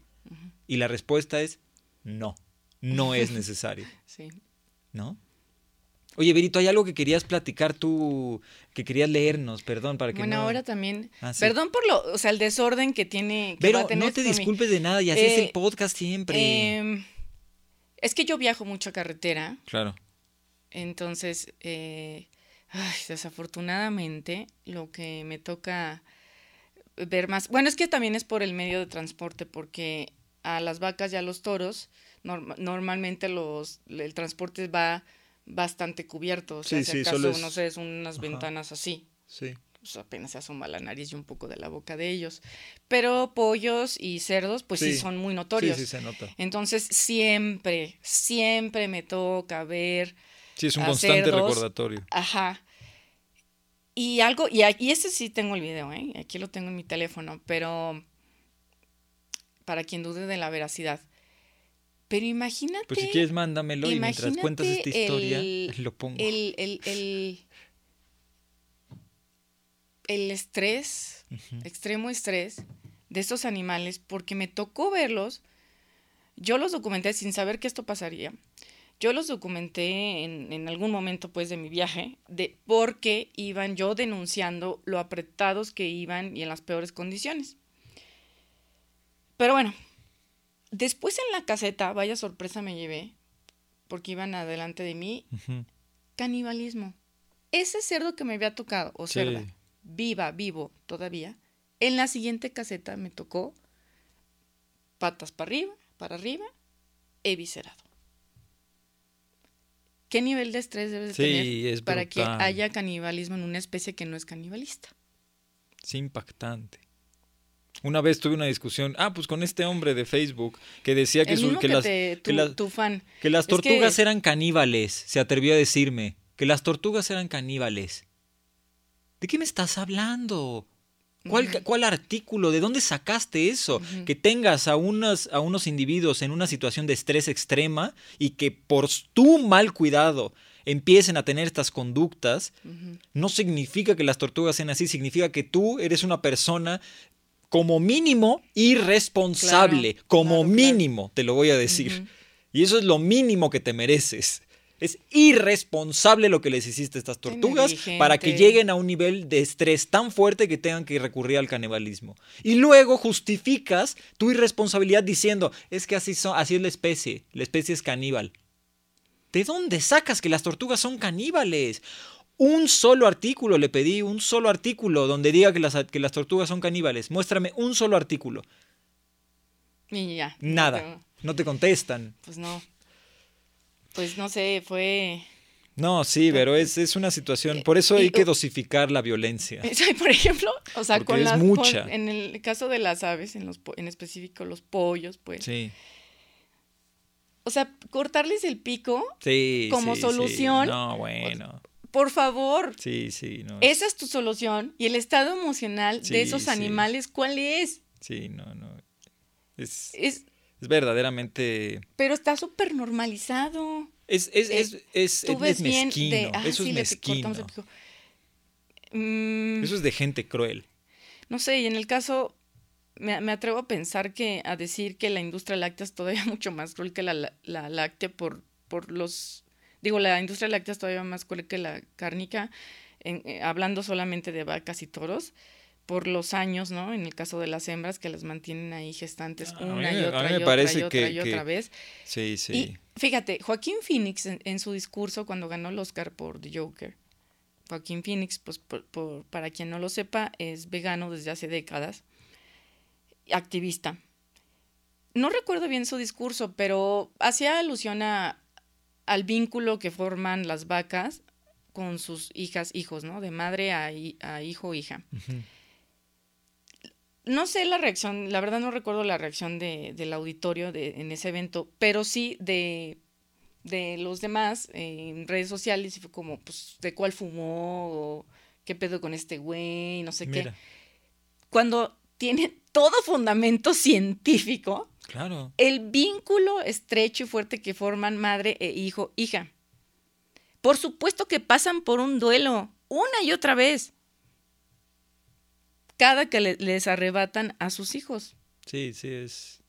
Y la respuesta es no, no es necesario. sí. ¿No? Oye, Berito, hay algo que querías platicar tú, que querías leernos, perdón, para que Bueno, ahora también, ah, perdón por lo, o sea, el desorden que tiene... Pero no te disculpes de nada, y así es el eh, podcast siempre. Em, es que yo viajo mucho a carretera. Claro. Entonces, eh, desafortunadamente, lo que me toca ver más, bueno, es que también es por el medio de transporte, porque a las vacas y a los toros, normalmente los, el transporte va bastante cubierto. O sea, si acaso, no sé, es unas ventanas así. Sí. Pues apenas se asoma la nariz y un poco de la boca de ellos. Pero pollos y cerdos, pues sí, son muy notorios. Sí, sí, se nota. Entonces, siempre, siempre me toca ver. Sí, es un constante recordatorio. Ajá. Y algo, y, y ese sí tengo el video, ¿eh? Aquí lo tengo en mi teléfono, pero para quien dude de la veracidad. Pero imagínate. Pues si quieres, mándamelo y mientras cuentas esta historia, lo pongo. El, el, estrés, extremo estrés de estos animales, porque me tocó verlos. Yo los documenté sin saber que esto pasaría. Yo los documenté en, en, algún momento pues de mi viaje, de porque iban yo denunciando lo apretados que iban y en las peores condiciones. Pero bueno, Después en la caseta, vaya sorpresa me llevé, porque iban adelante de mí, canibalismo. Ese cerdo que me había tocado, o cerda, viva, vivo todavía, en la siguiente caseta me tocó patas para arriba, para arriba, eviscerado. ¿Qué nivel de estrés debes tener para que haya canibalismo en una especie que no es canibalista? Es impactante. Una vez tuve una discusión, ah, pues con este hombre de Facebook que decía que, que, las, fan. que las tortugas eran caníbales, se atrevió a decirme, que las tortugas eran caníbales. ¿De qué me estás hablando? ¿Cuál, ¿Cuál, artículo? ¿De dónde sacaste eso? Que tengas a, unos, a unos individuos en una situación de estrés extrema y que por tu mal cuidado empiecen a tener estas conductas, no significa que las tortugas sean así, significa que tú eres una persona como mínimo irresponsable, como mínimo, te lo voy a decir. Y eso es lo mínimo que te mereces. Es irresponsable lo que les hiciste a estas tortugas para que lleguen a un nivel de estrés tan fuerte que tengan que recurrir al canibalismo. Y luego justificas tu irresponsabilidad diciendo, es que así, son, así es la especie, la especie es caníbal. ¿De dónde sacas que las tortugas son caníbales? Un solo artículo le pedí, un solo artículo donde diga que las, que las tortugas son caníbales. Muéstrame un solo artículo. Y ya. Nada. No te contestan. Pues no. Pues no sé, fue... No, sí, pero es, es una situación. Por eso hay que dosificar la violencia. Por ejemplo, o sea, Porque con es las... mucha. con- en el caso de las aves, en, los, en específico los pollos, pues. Sí, O sea, cortarles el pico, sí. Como sí, sí. solución, No, bueno. Por favor. Sí, sí, no. Esa es tu solución. Y el estado emocional Sí, de esos sí. animales, ¿cuál es? Sí, no, no. Es, Es, es verdaderamente. pero está súper normalizado. Es, es, es, es, Tú es ves bien de, ah, eso sí, es mezquino. Mm, Eso es de gente cruel. No sé, y en el caso, me, me atrevo a pensar que, a decir que la industria láctea es todavía mucho más cruel que la, la- la láctea por, por los, digo, la industria láctea es todavía más cruel que la cárnica, en- eh, hablando solamente de vacas y toros, por los años, ¿no? En el caso de las hembras que las mantienen ahí gestantes Ah, mí una me- y otra mí y otra parece y otra que- y que- otra vez. Sí, sí. Y fíjate, Joaquín Phoenix en, en su discurso cuando ganó el Oscar por The Joker, Joaquín Phoenix, pues por- por- para quien no lo sepa, es vegano desde hace décadas, activista. No recuerdo bien su discurso, pero hacía alusión a, al vínculo que forman las vacas con sus hijas, hijos, ¿no? De madre a, hi- a hijo, hija. No sé la reacción, la verdad no recuerdo la reacción de, del auditorio de, en ese evento, pero sí de, de los demás eh, en redes sociales, y fue como, pues, ¿de cuál fumó? O, ¿Qué pedo con este güey? No sé qué. Mira, Cuando tiene todo fundamento científico, claro. el vínculo estrecho y fuerte que forman madre e hijo, hija. Por supuesto que pasan por un duelo, una y otra vez, cada que le- les arrebatan a sus hijos. Sí, sí, es.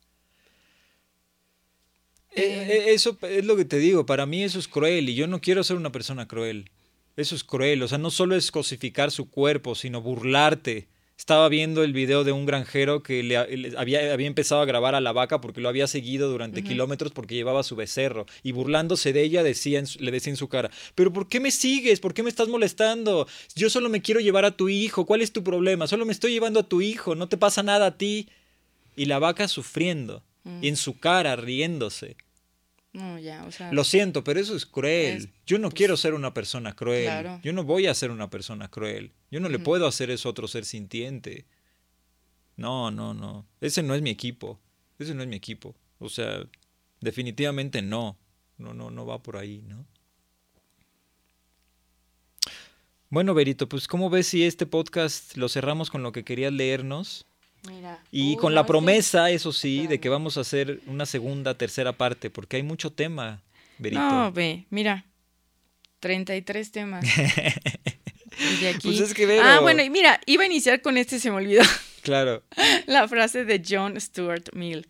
Eh, eh, Eso es lo que te digo, para mí eso es cruel y yo no quiero ser una persona cruel. Eso es cruel, o sea, no solo es cosificar su cuerpo, sino burlarte. Estaba viendo el video de un granjero que le, le había, había empezado a grabar a la vaca porque lo había seguido durante kilómetros porque llevaba su becerro y burlándose de ella decía en le decía en su cara, pero ¿por qué me sigues? ¿Por qué me estás molestando? Yo solo me quiero llevar a tu hijo, ¿cuál es tu problema? Solo me estoy llevando a tu hijo, no te pasa nada a ti. Y la vaca sufriendo Mm. y en su cara riéndose. No, ya, o sea. Lo siento, pero eso es cruel. Es- Yo no pues, quiero ser una persona cruel. claro. Yo no voy a ser una persona cruel. Yo no le puedo hacer eso a otro ser sintiente. No, no, no. Ese no es mi equipo. Ese no es mi equipo. O sea, definitivamente no. No, no, no va por ahí, ¿no? Bueno, Berito, pues ¿cómo ves si este podcast lo cerramos con lo que querías leernos? Mira. Y con la promesa, eso sí, de que vamos a hacer una segunda, tercera parte, porque hay mucho tema, Berito. No, ve, mira. 33 temas. Y de aquí. Pues es que, Ah, bueno, y mira, iba a iniciar con este, se me olvidó. Claro. la frase de John Stuart Mill,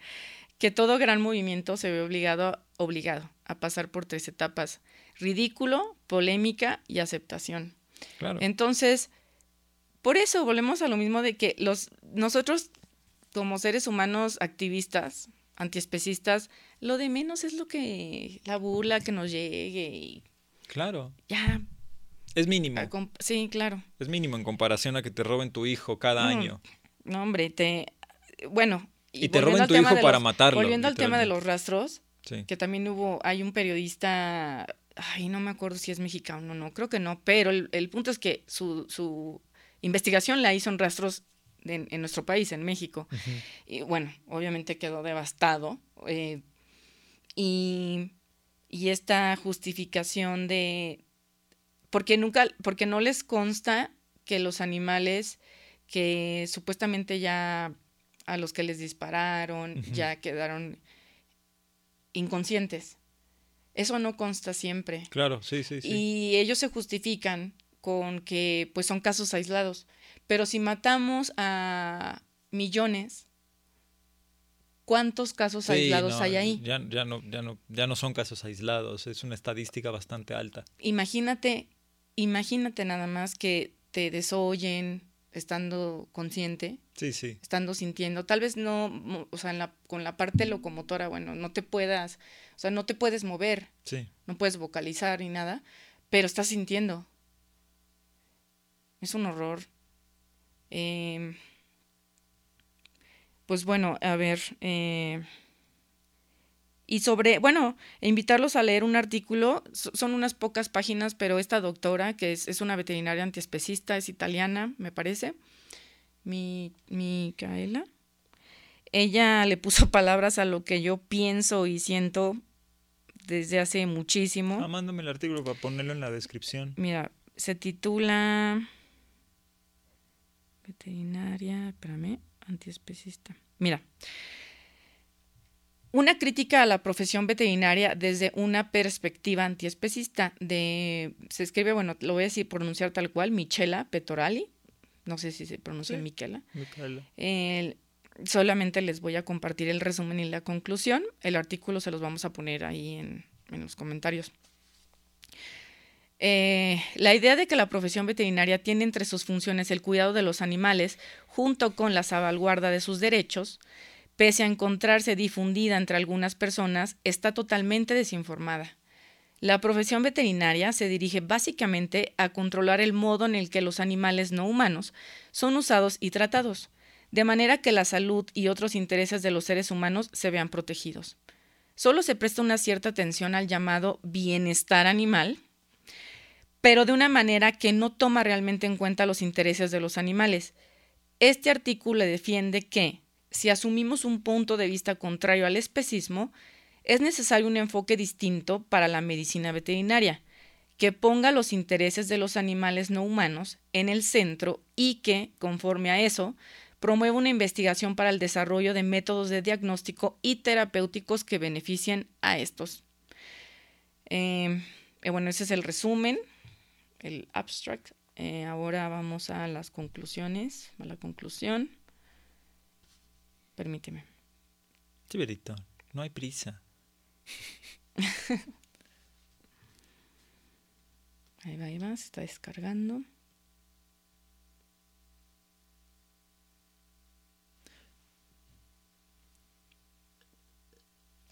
que todo gran movimiento se ve obligado, obligado a pasar por tres etapas, ridículo, polémica y aceptación. Claro. Entonces, por eso volvemos a lo mismo de que los, nosotros como seres humanos activistas, antiespecistas, lo de menos es lo que la burla que nos llegue y Claro. ya. Es mínimo. Sí, claro. Es mínimo en comparación a que te roben tu hijo cada No, año. No, hombre, te... Bueno. Y te roben tu hijo para los- matarlo, Volviendo al tema de los rastros, Sí. que también hubo, hay un periodista, ay, no me acuerdo si es mexicano o no, creo que no, pero el, el punto es que su, su investigación la hizo en rastros en, en nuestro país, en México. Y bueno, obviamente quedó devastado. eh, y, y esta justificación de. Porque nunca, porque no les consta que los animales que supuestamente ya a los que les dispararon ya quedaron inconscientes. Eso no consta siempre. Claro, sí, sí, sí. Y ellos se justifican con que pues son casos aislados. Pero si matamos a millones, ¿cuántos casos Sí, aislados no, hay ahí? Ya, ya no, ya, no, ya no son casos aislados, es una estadística bastante alta. Imagínate, imagínate nada más que te desoyen estando consciente, Sí, sí. estando sintiendo, tal vez no, o sea, en la- con la parte locomotora, bueno, no te puedas, o sea, no te puedes mover, Sí. no puedes vocalizar ni nada, pero estás sintiendo. Es un horror. Em, pues bueno, a ver. Eh, y sobre, bueno, invitarlos a leer un artículo, son unas pocas páginas, pero esta doctora, que es, una veterinaria antiespecista, es italiana, me parece, mi, Micaela, ella le puso palabras a lo que yo pienso y siento desde hace muchísimo. Ah, mándame el artículo para ponerlo en la descripción. Mira, se titula Veterinaria, espérame, antiespecista. Mira, una crítica a la profesión veterinaria desde una perspectiva antiespecista de, se escribe, bueno, lo voy a decir, pronunciar tal cual, Michela Petorali, no sé si se pronuncia Michela. solamente les voy a compartir el resumen y la conclusión. El artículo se los vamos a poner ahí en, los comentarios. Eh, la idea de que la profesión veterinaria tiene entre sus funciones el cuidado de los animales junto con la salvaguarda de sus derechos, pese a encontrarse difundida entre algunas personas, está totalmente desinformada. La profesión veterinaria se dirige básicamente a controlar el modo en el que los animales no humanos son usados y tratados, de manera que la salud y otros intereses de los seres humanos se vean protegidos. Solo se presta una cierta atención al llamado bienestar animal, pero de una manera que no toma realmente en cuenta los intereses de los animales. Este artículo defiende que, si asumimos un punto de vista contrario al especismo, es necesario un enfoque distinto para la medicina veterinaria, que ponga los intereses de los animales no humanos en el centro y que, conforme a eso, promueva una investigación para el desarrollo de métodos de diagnóstico y terapéuticos que beneficien a estos. Eh, eh, bueno, ese es el resumen, el abstract. Eh, ahora vamos a las conclusiones, a la conclusión. Permíteme. Chiverito, no hay prisa. ahí va, ahí va, se está descargando.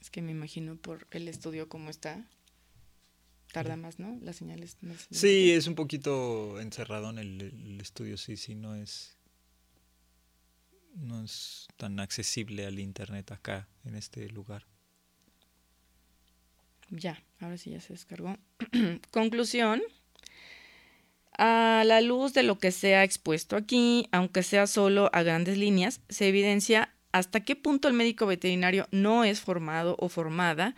Es que me imagino por el estudio cómo está. Tarda más, ¿no? Las señales. sí, es un poquito encerrado en el estudio, sí, sí, no es no es tan accesible al internet acá en este lugar. Ya, ahora sí ya se descargó. Conclusión. A la luz de lo que se ha expuesto aquí, aunque sea solo a grandes líneas, se evidencia hasta qué punto el médico veterinario no es formado o formada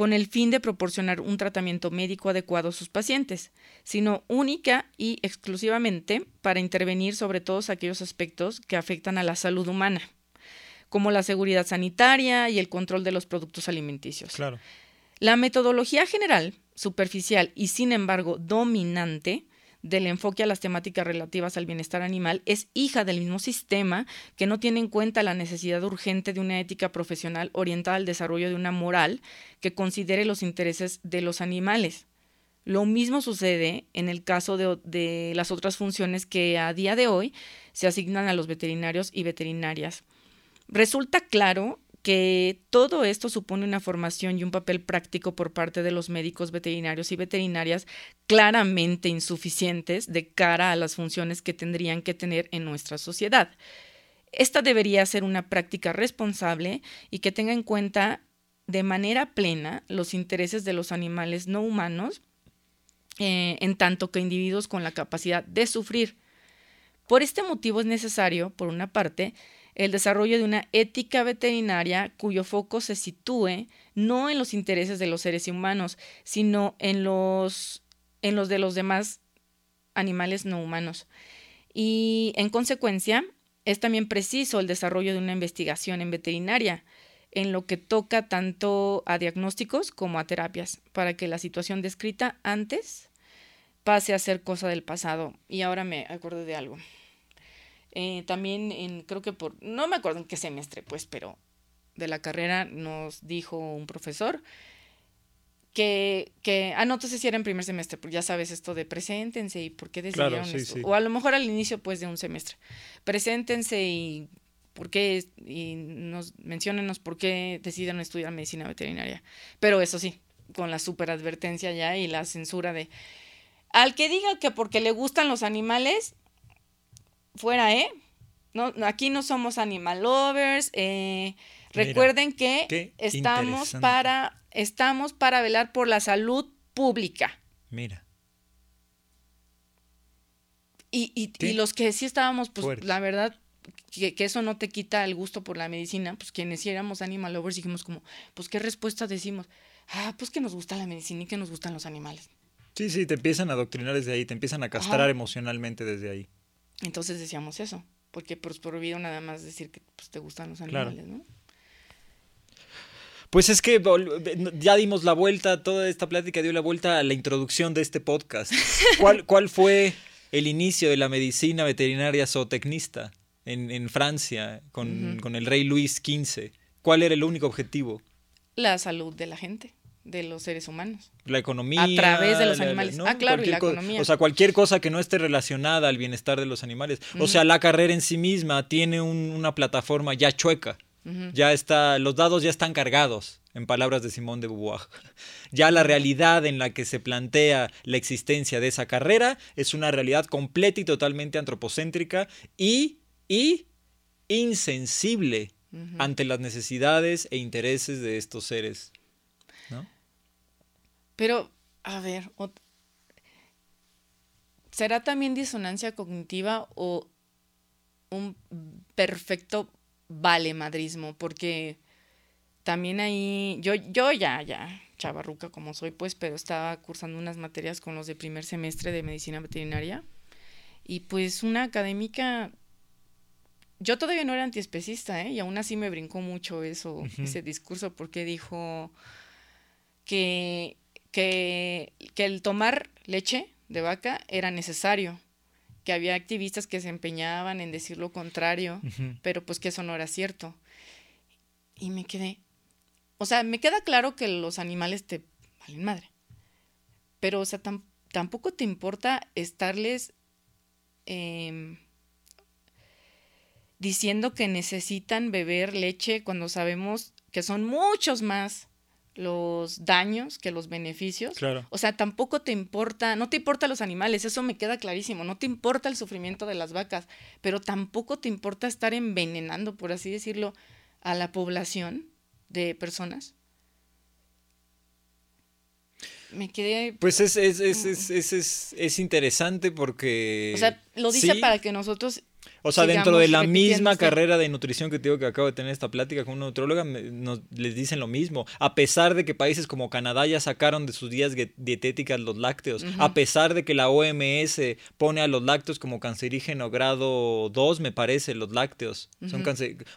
con el fin de proporcionar un tratamiento médico adecuado a sus pacientes, sino única y exclusivamente para intervenir sobre todos aquellos aspectos que afectan a la salud humana, como la seguridad sanitaria y el control de los productos alimenticios. Claro. La metodología general, superficial y sin embargo dominante, del enfoque a las temáticas relativas al bienestar animal es hija del mismo sistema que no tiene en cuenta la necesidad urgente de una ética profesional orientada al desarrollo de una moral que considere los intereses de los animales. Lo mismo sucede en el caso de, las otras funciones que a día de hoy se asignan a los veterinarios y veterinarias. Resulta claro que todo esto supone una formación y un papel práctico por parte de los médicos veterinarios y veterinarias claramente insuficientes de cara a las funciones que tendrían que tener en nuestra sociedad. Esta debería ser una práctica responsable y que tenga en cuenta de manera plena los intereses de los animales no humanos, eh, en tanto que individuos con la capacidad de sufrir. Por este motivo es necesario, por una parte, el desarrollo de una ética veterinaria cuyo foco se sitúe no en los intereses de los seres humanos, sino en los, en los de los demás animales no humanos. Y en consecuencia, es también preciso el desarrollo de una investigación en veterinaria, en lo que toca tanto a diagnósticos como a terapias, para que la situación descrita antes pase a ser cosa del pasado. Y ahora me acuerdo de algo. Eh, también en, creo que por, no me acuerdo en qué semestre, pues, pero de la carrera nos dijo un profesor que, que ah, no, entonces si era en primer semestre, porque ya sabes esto de preséntense y por qué decidieron esto. O a lo mejor al inicio, pues, de un semestre. Preséntense y por qué, y nos menciónenos por qué decidieron estudiar medicina veterinaria. Pero eso sí, con la superadvertencia ya y la censura de al que diga que porque le gustan los animales, fuera, ¿eh? No, aquí no somos animal lovers. Eh, recuerden que estamos para, estamos para velar por la salud pública. Mira. Y, y, los que sí estábamos, pues la verdad, que, eso no te quita el gusto por la medicina, pues quienes éramos animal lovers dijimos como, pues qué respuesta decimos, ah, pues que nos gusta la medicina y que nos gustan los animales. Sí, sí, te empiezan a adoctrinar desde ahí, te empiezan a castrar emocionalmente desde ahí. Entonces decíamos eso, porque pues prohibido nada más decir que pues, te gustan los animales, ¿no? Pues es que ya dimos la vuelta, toda esta plática dio la vuelta a la introducción de este podcast. ¿Cuál, cuál fue el inicio de la medicina veterinaria zootecnista en, en Francia con, con, el rey Luis XV? ¿Cuál era el único objetivo? La salud de la gente de los seres humanos. La economía. A través de los animales. ah, claro, y la economía. O sea, cualquier cosa que no esté relacionada al bienestar de los animales. O sea, la carrera en sí misma tiene una plataforma ya chueca. Ya está, los dados ya están cargados, en palabras de Simón de Beauvoir. Ya la realidad en la que se plantea la existencia de esa carrera es una realidad completa y totalmente antropocéntrica y, y insensible ante las necesidades e intereses de estos seres. Pero, a ver, ¿será también disonancia cognitiva o un perfecto valemadrismo, porque también ahí, yo, yo ya, ya, chavarruca como soy, pues, pero estaba cursando unas materias con los de primer semestre de medicina veterinaria. Y pues una académica, yo todavía no era antiespecista, ¿eh? Y aún así me brincó mucho eso, ese discurso, porque dijo que, que, que el tomar leche de vaca era necesario que había activistas que se empeñaban en decir lo contrario, pero pues que eso no era cierto. Y me quedé, o sea, me queda claro que los animales te valen madre, pero o sea, tampoco te importa estarles em, diciendo que necesitan beber leche cuando sabemos que son muchos más los daños que los beneficios. Claro. O sea, tampoco te importa, no te importa los animales, eso me queda clarísimo, no te importa el sufrimiento de las vacas, pero tampoco te importa estar envenenando, por así decirlo, a la población de personas. Me quedé... Pues es, es, es, es, es, es interesante porque... O sea, lo dice para que nosotros o sea, dentro de la misma carrera de nutrición que te digo que acabo de tener esta plática con una nutróloga, nos, les dicen lo mismo. A pesar de que países como Canadá ya sacaron de sus días dietéticas los lácteos, a pesar de que la OMS pone a los lácteos como cancerígeno grado 2, me parece, los lácteos. Son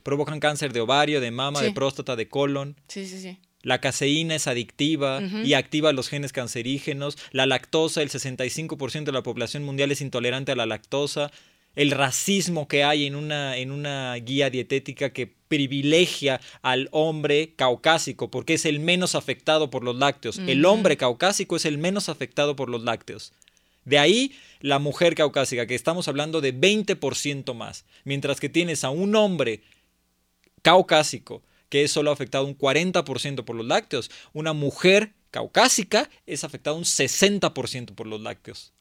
provocan cáncer de ovario, de mama, de próstata, de colon. Sí, sí, sí. La caseína es adictiva y activa los genes cancerígenos. La lactosa, el 65% de la población mundial es intolerante a la lactosa el racismo que hay en una, en una guía dietética que privilegia al hombre caucásico porque es el menos afectado por los lácteos. El hombre caucásico es el menos afectado por los lácteos. De ahí la mujer caucásica, que estamos hablando de 20% más, mientras que tienes a un hombre caucásico que es solo afectado un 40% por los lácteos, una mujer caucásica es afectada un 60% por los lácteos.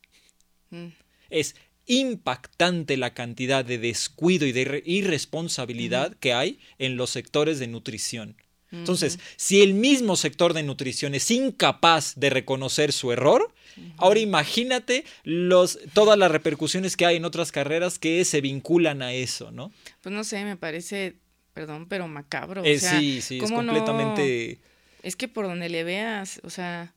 Mm. Es impactante la cantidad de descuido y de irresponsabilidad que hay en los sectores de nutrición. Entonces, si el mismo sector de nutrición es incapaz de reconocer su error, ahora imagínate los, todas las repercusiones que hay en otras carreras que se vinculan a eso, ¿no? Pues no sé, me parece, perdón, pero macabro. Eh, sí, sí, es completamente... Es que por donde le veas, o sea,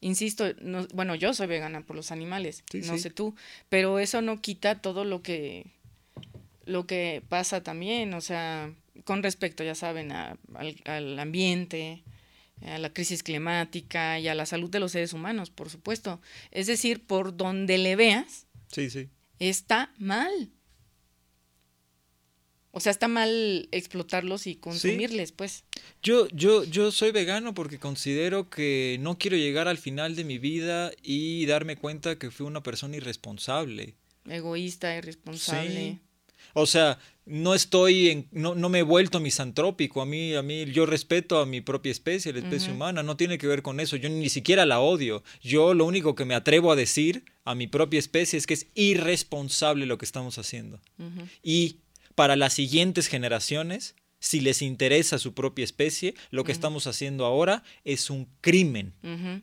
Insisto, no, bueno, yo soy vegana por los animales, no sé tú, pero eso no quita todo lo que lo que pasa también, o sea, con respecto, ya saben, al, ambiente, a la crisis climática y a la salud de los seres humanos, por supuesto. Es decir, por donde le veas, sí, sí. está mal. O sea, está mal explotarlos y consumirles, pues. Yo, yo, yo soy vegano porque considero que no quiero llegar al final de mi vida y darme cuenta que fui una persona irresponsable. Egoísta, irresponsable. O sea, no estoy en, no, no me he vuelto misantrópico. A mí, a mí, yo respeto a mi propia especie, la especie humana. No tiene que ver con eso. Yo ni siquiera la odio. Yo lo único que me atrevo a decir a mi propia especie es que es irresponsable lo que estamos haciendo. Y para las siguientes generaciones, si les interesa su propia especie, lo que estamos haciendo ahora es un crimen.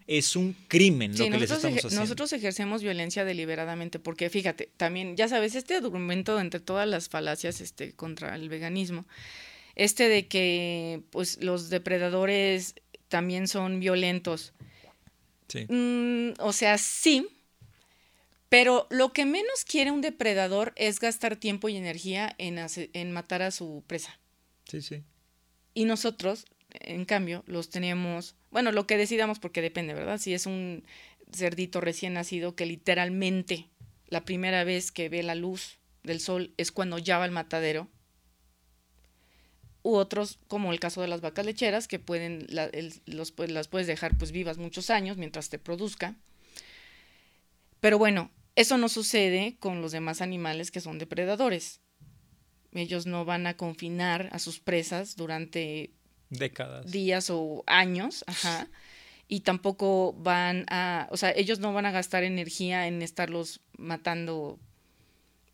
Es un crimen lo que les estamos haciendo. Nosotros ejercemos violencia deliberadamente, porque fíjate, también, ya sabes, este argumento entre todas las falacias este, contra el veganismo, este de que pues los depredadores también son violentos. Sí. Mm, o sea, sí, pero lo que menos quiere un depredador es gastar tiempo y energía en, en matar a su presa. Sí, sí. Y nosotros, en cambio, los tenemos, bueno, lo que decidamos porque depende, ¿verdad? Si es un cerdito recién nacido que literalmente la primera vez que ve la luz del sol es cuando ya va al matadero. U otros, como el caso de las vacas lecheras, que pueden, los, pues, las puedes dejar pues vivas muchos años mientras te produzca. Pero bueno, eso no sucede con los demás animales que son depredadores. Ellos no van a confinar a sus presas durante décadas, días o años, ajá. Y tampoco van a, o sea, ellos no van a gastar energía en estarlos matando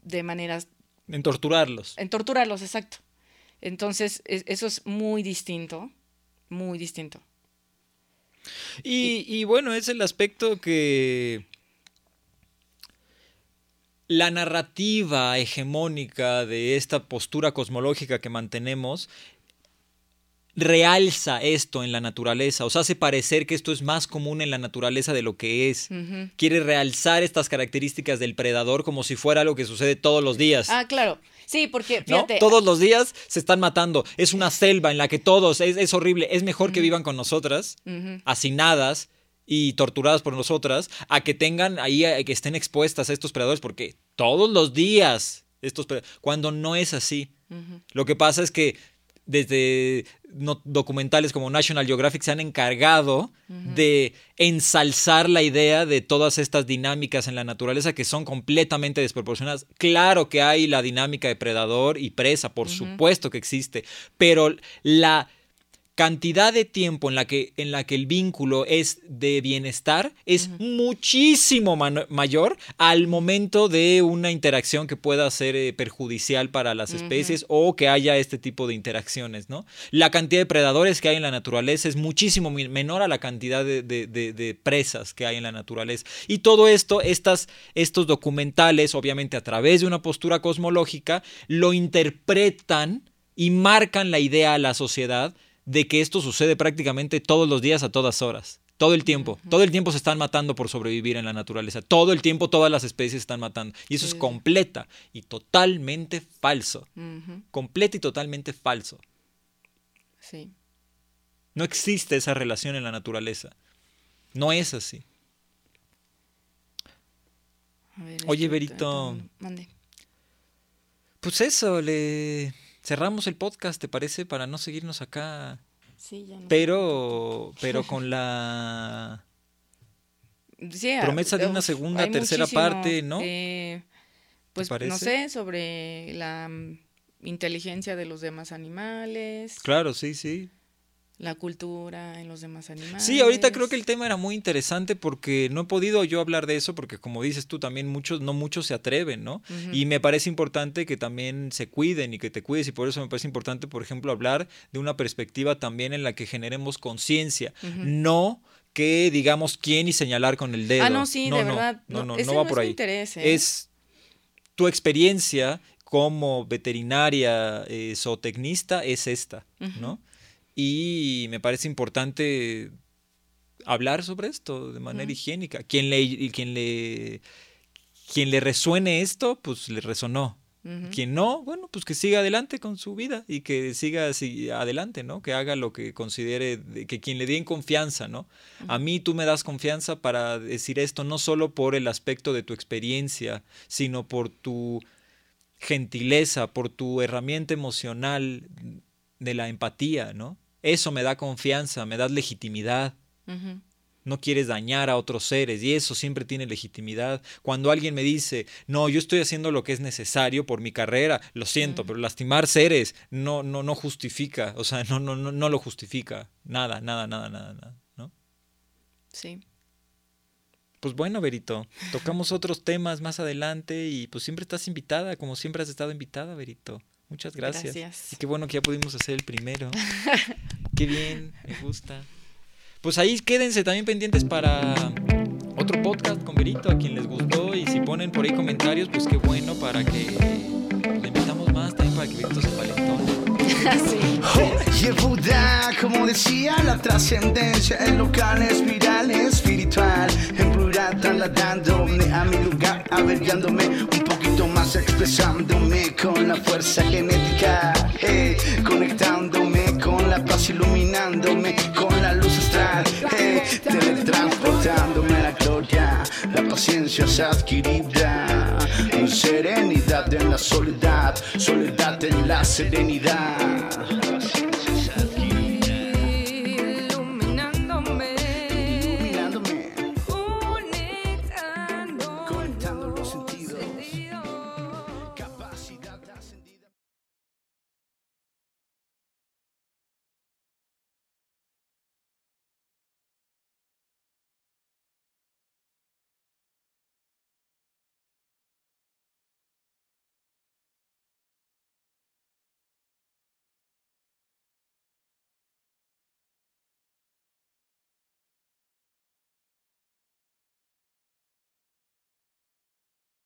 de maneras... En torturarlos. En torturarlos, exacto. Entonces, eso es muy distinto, muy distinto. Y, y, bueno, es el aspecto que la narrativa hegemónica de esta postura cosmológica que mantenemos realza esto en la naturaleza, o sea, hace parecer que esto es más común en la naturaleza de lo que es. Quiere realzar estas características del predador como si fuera algo que sucede todos los días. Ah, claro. Sí, porque fíjate. Todos los días se están matando. Es una selva en la que todos, es, horrible. Es mejor que vivan con nosotras, hacinadas y torturadas por nosotras, a que tengan ahí, que estén expuestas a estos predadores, porque todos los días, estos cuando no es así. Lo que pasa es que desde documentales como National Geographic se han encargado de ensalzar la idea de todas estas dinámicas en la naturaleza que son completamente desproporcionadas. Claro que hay la dinámica de predador y presa, por supuesto que existe, pero la cantidad de tiempo en la que, en la que el vínculo es de bienestar es muchísimo mayor al momento de una interacción que pueda ser eh, perjudicial para las especies o que haya este tipo de interacciones, ¿no? La cantidad de predadores que hay en la naturaleza es muchísimo menor a la cantidad de, presas que hay en la naturaleza. Y todo esto, estas, estos documentales, obviamente a través de una postura cosmológica, lo interpretan y marcan la idea a la sociedad de que esto sucede prácticamente todos los días a todas horas. Todo el tiempo. Todo el tiempo se están matando por sobrevivir en la naturaleza. Todo el tiempo todas las especies se están matando. Y eso es completa y totalmente falso. Completa y totalmente falso. Sí. No existe esa relación en la naturaleza. No es así. Oye, Berito. Mande. Pues eso, le cerramos el podcast, ¿te parece? Para no seguirnos acá. Sí, ya no pero, pero con la promesa de una segunda, tercera parte, ¿no? Eh, pues no sé, sobre la mm, inteligencia de los demás animales. Claro, sí, sí la cultura en los demás animales. Sí, ahorita creo que el tema era muy interesante porque no he podido yo hablar de eso porque como dices tú también muchos no muchos se atreven, ¿no? Y me parece importante que también se cuiden y que te cuides y por eso me parece importante, por ejemplo, hablar de una perspectiva también en la que generemos conciencia, no que digamos quién y señalar con el dedo. Ah, no, sí, de verdad. No, no, no, va por ahí. Interés, ¿eh? Es tu experiencia como veterinaria eh, zootecnista es esta, ¿no? Y me parece importante hablar sobre esto de manera higiénica. Quien le, quien, le, quien le resuene esto, pues le resonó. Quien no, bueno, pues que siga adelante con su vida y que siga así, adelante, ¿no? Que haga lo que considere, que quien le den confianza, ¿no? A mí tú me das confianza para decir esto no solo por el aspecto de tu experiencia, sino por tu gentileza, por tu herramienta emocional de la empatía, ¿no? Eso me da confianza, me da legitimidad. no quieres dañar a otros seres y eso siempre tiene legitimidad. Cuando alguien me dice, no, yo estoy haciendo lo que es necesario por mi carrera, lo siento, pero lastimar seres no, no, no justifica, o sea, no, no, no, no lo justifica. Nada, nada, nada, nada, nada, ¿no? Sí. Pues bueno, Berito, tocamos otros temas más adelante y pues siempre estás invitada, como siempre has estado invitada, Berito. Muchas gracias. Gracias. Y qué bueno que ya pudimos hacer el primero. qué bien, me gusta. Pues ahí quédense también pendientes para otro podcast con Berito, a quien les gustó. Y si ponen por ahí comentarios, pues qué bueno para que le invitamos más también para que Berito se palentone. sí. Yehuda, como decía, la trascendencia, el local espiral espiritual, en plural trasladándome a mi lugar, averiguándome expresándome con la fuerza genética, conectándome con la paz, iluminándome con la luz astral, teletransportándome a la gloria, la paciencia es adquirida, en serenidad en la soledad, soledad en la serenidad.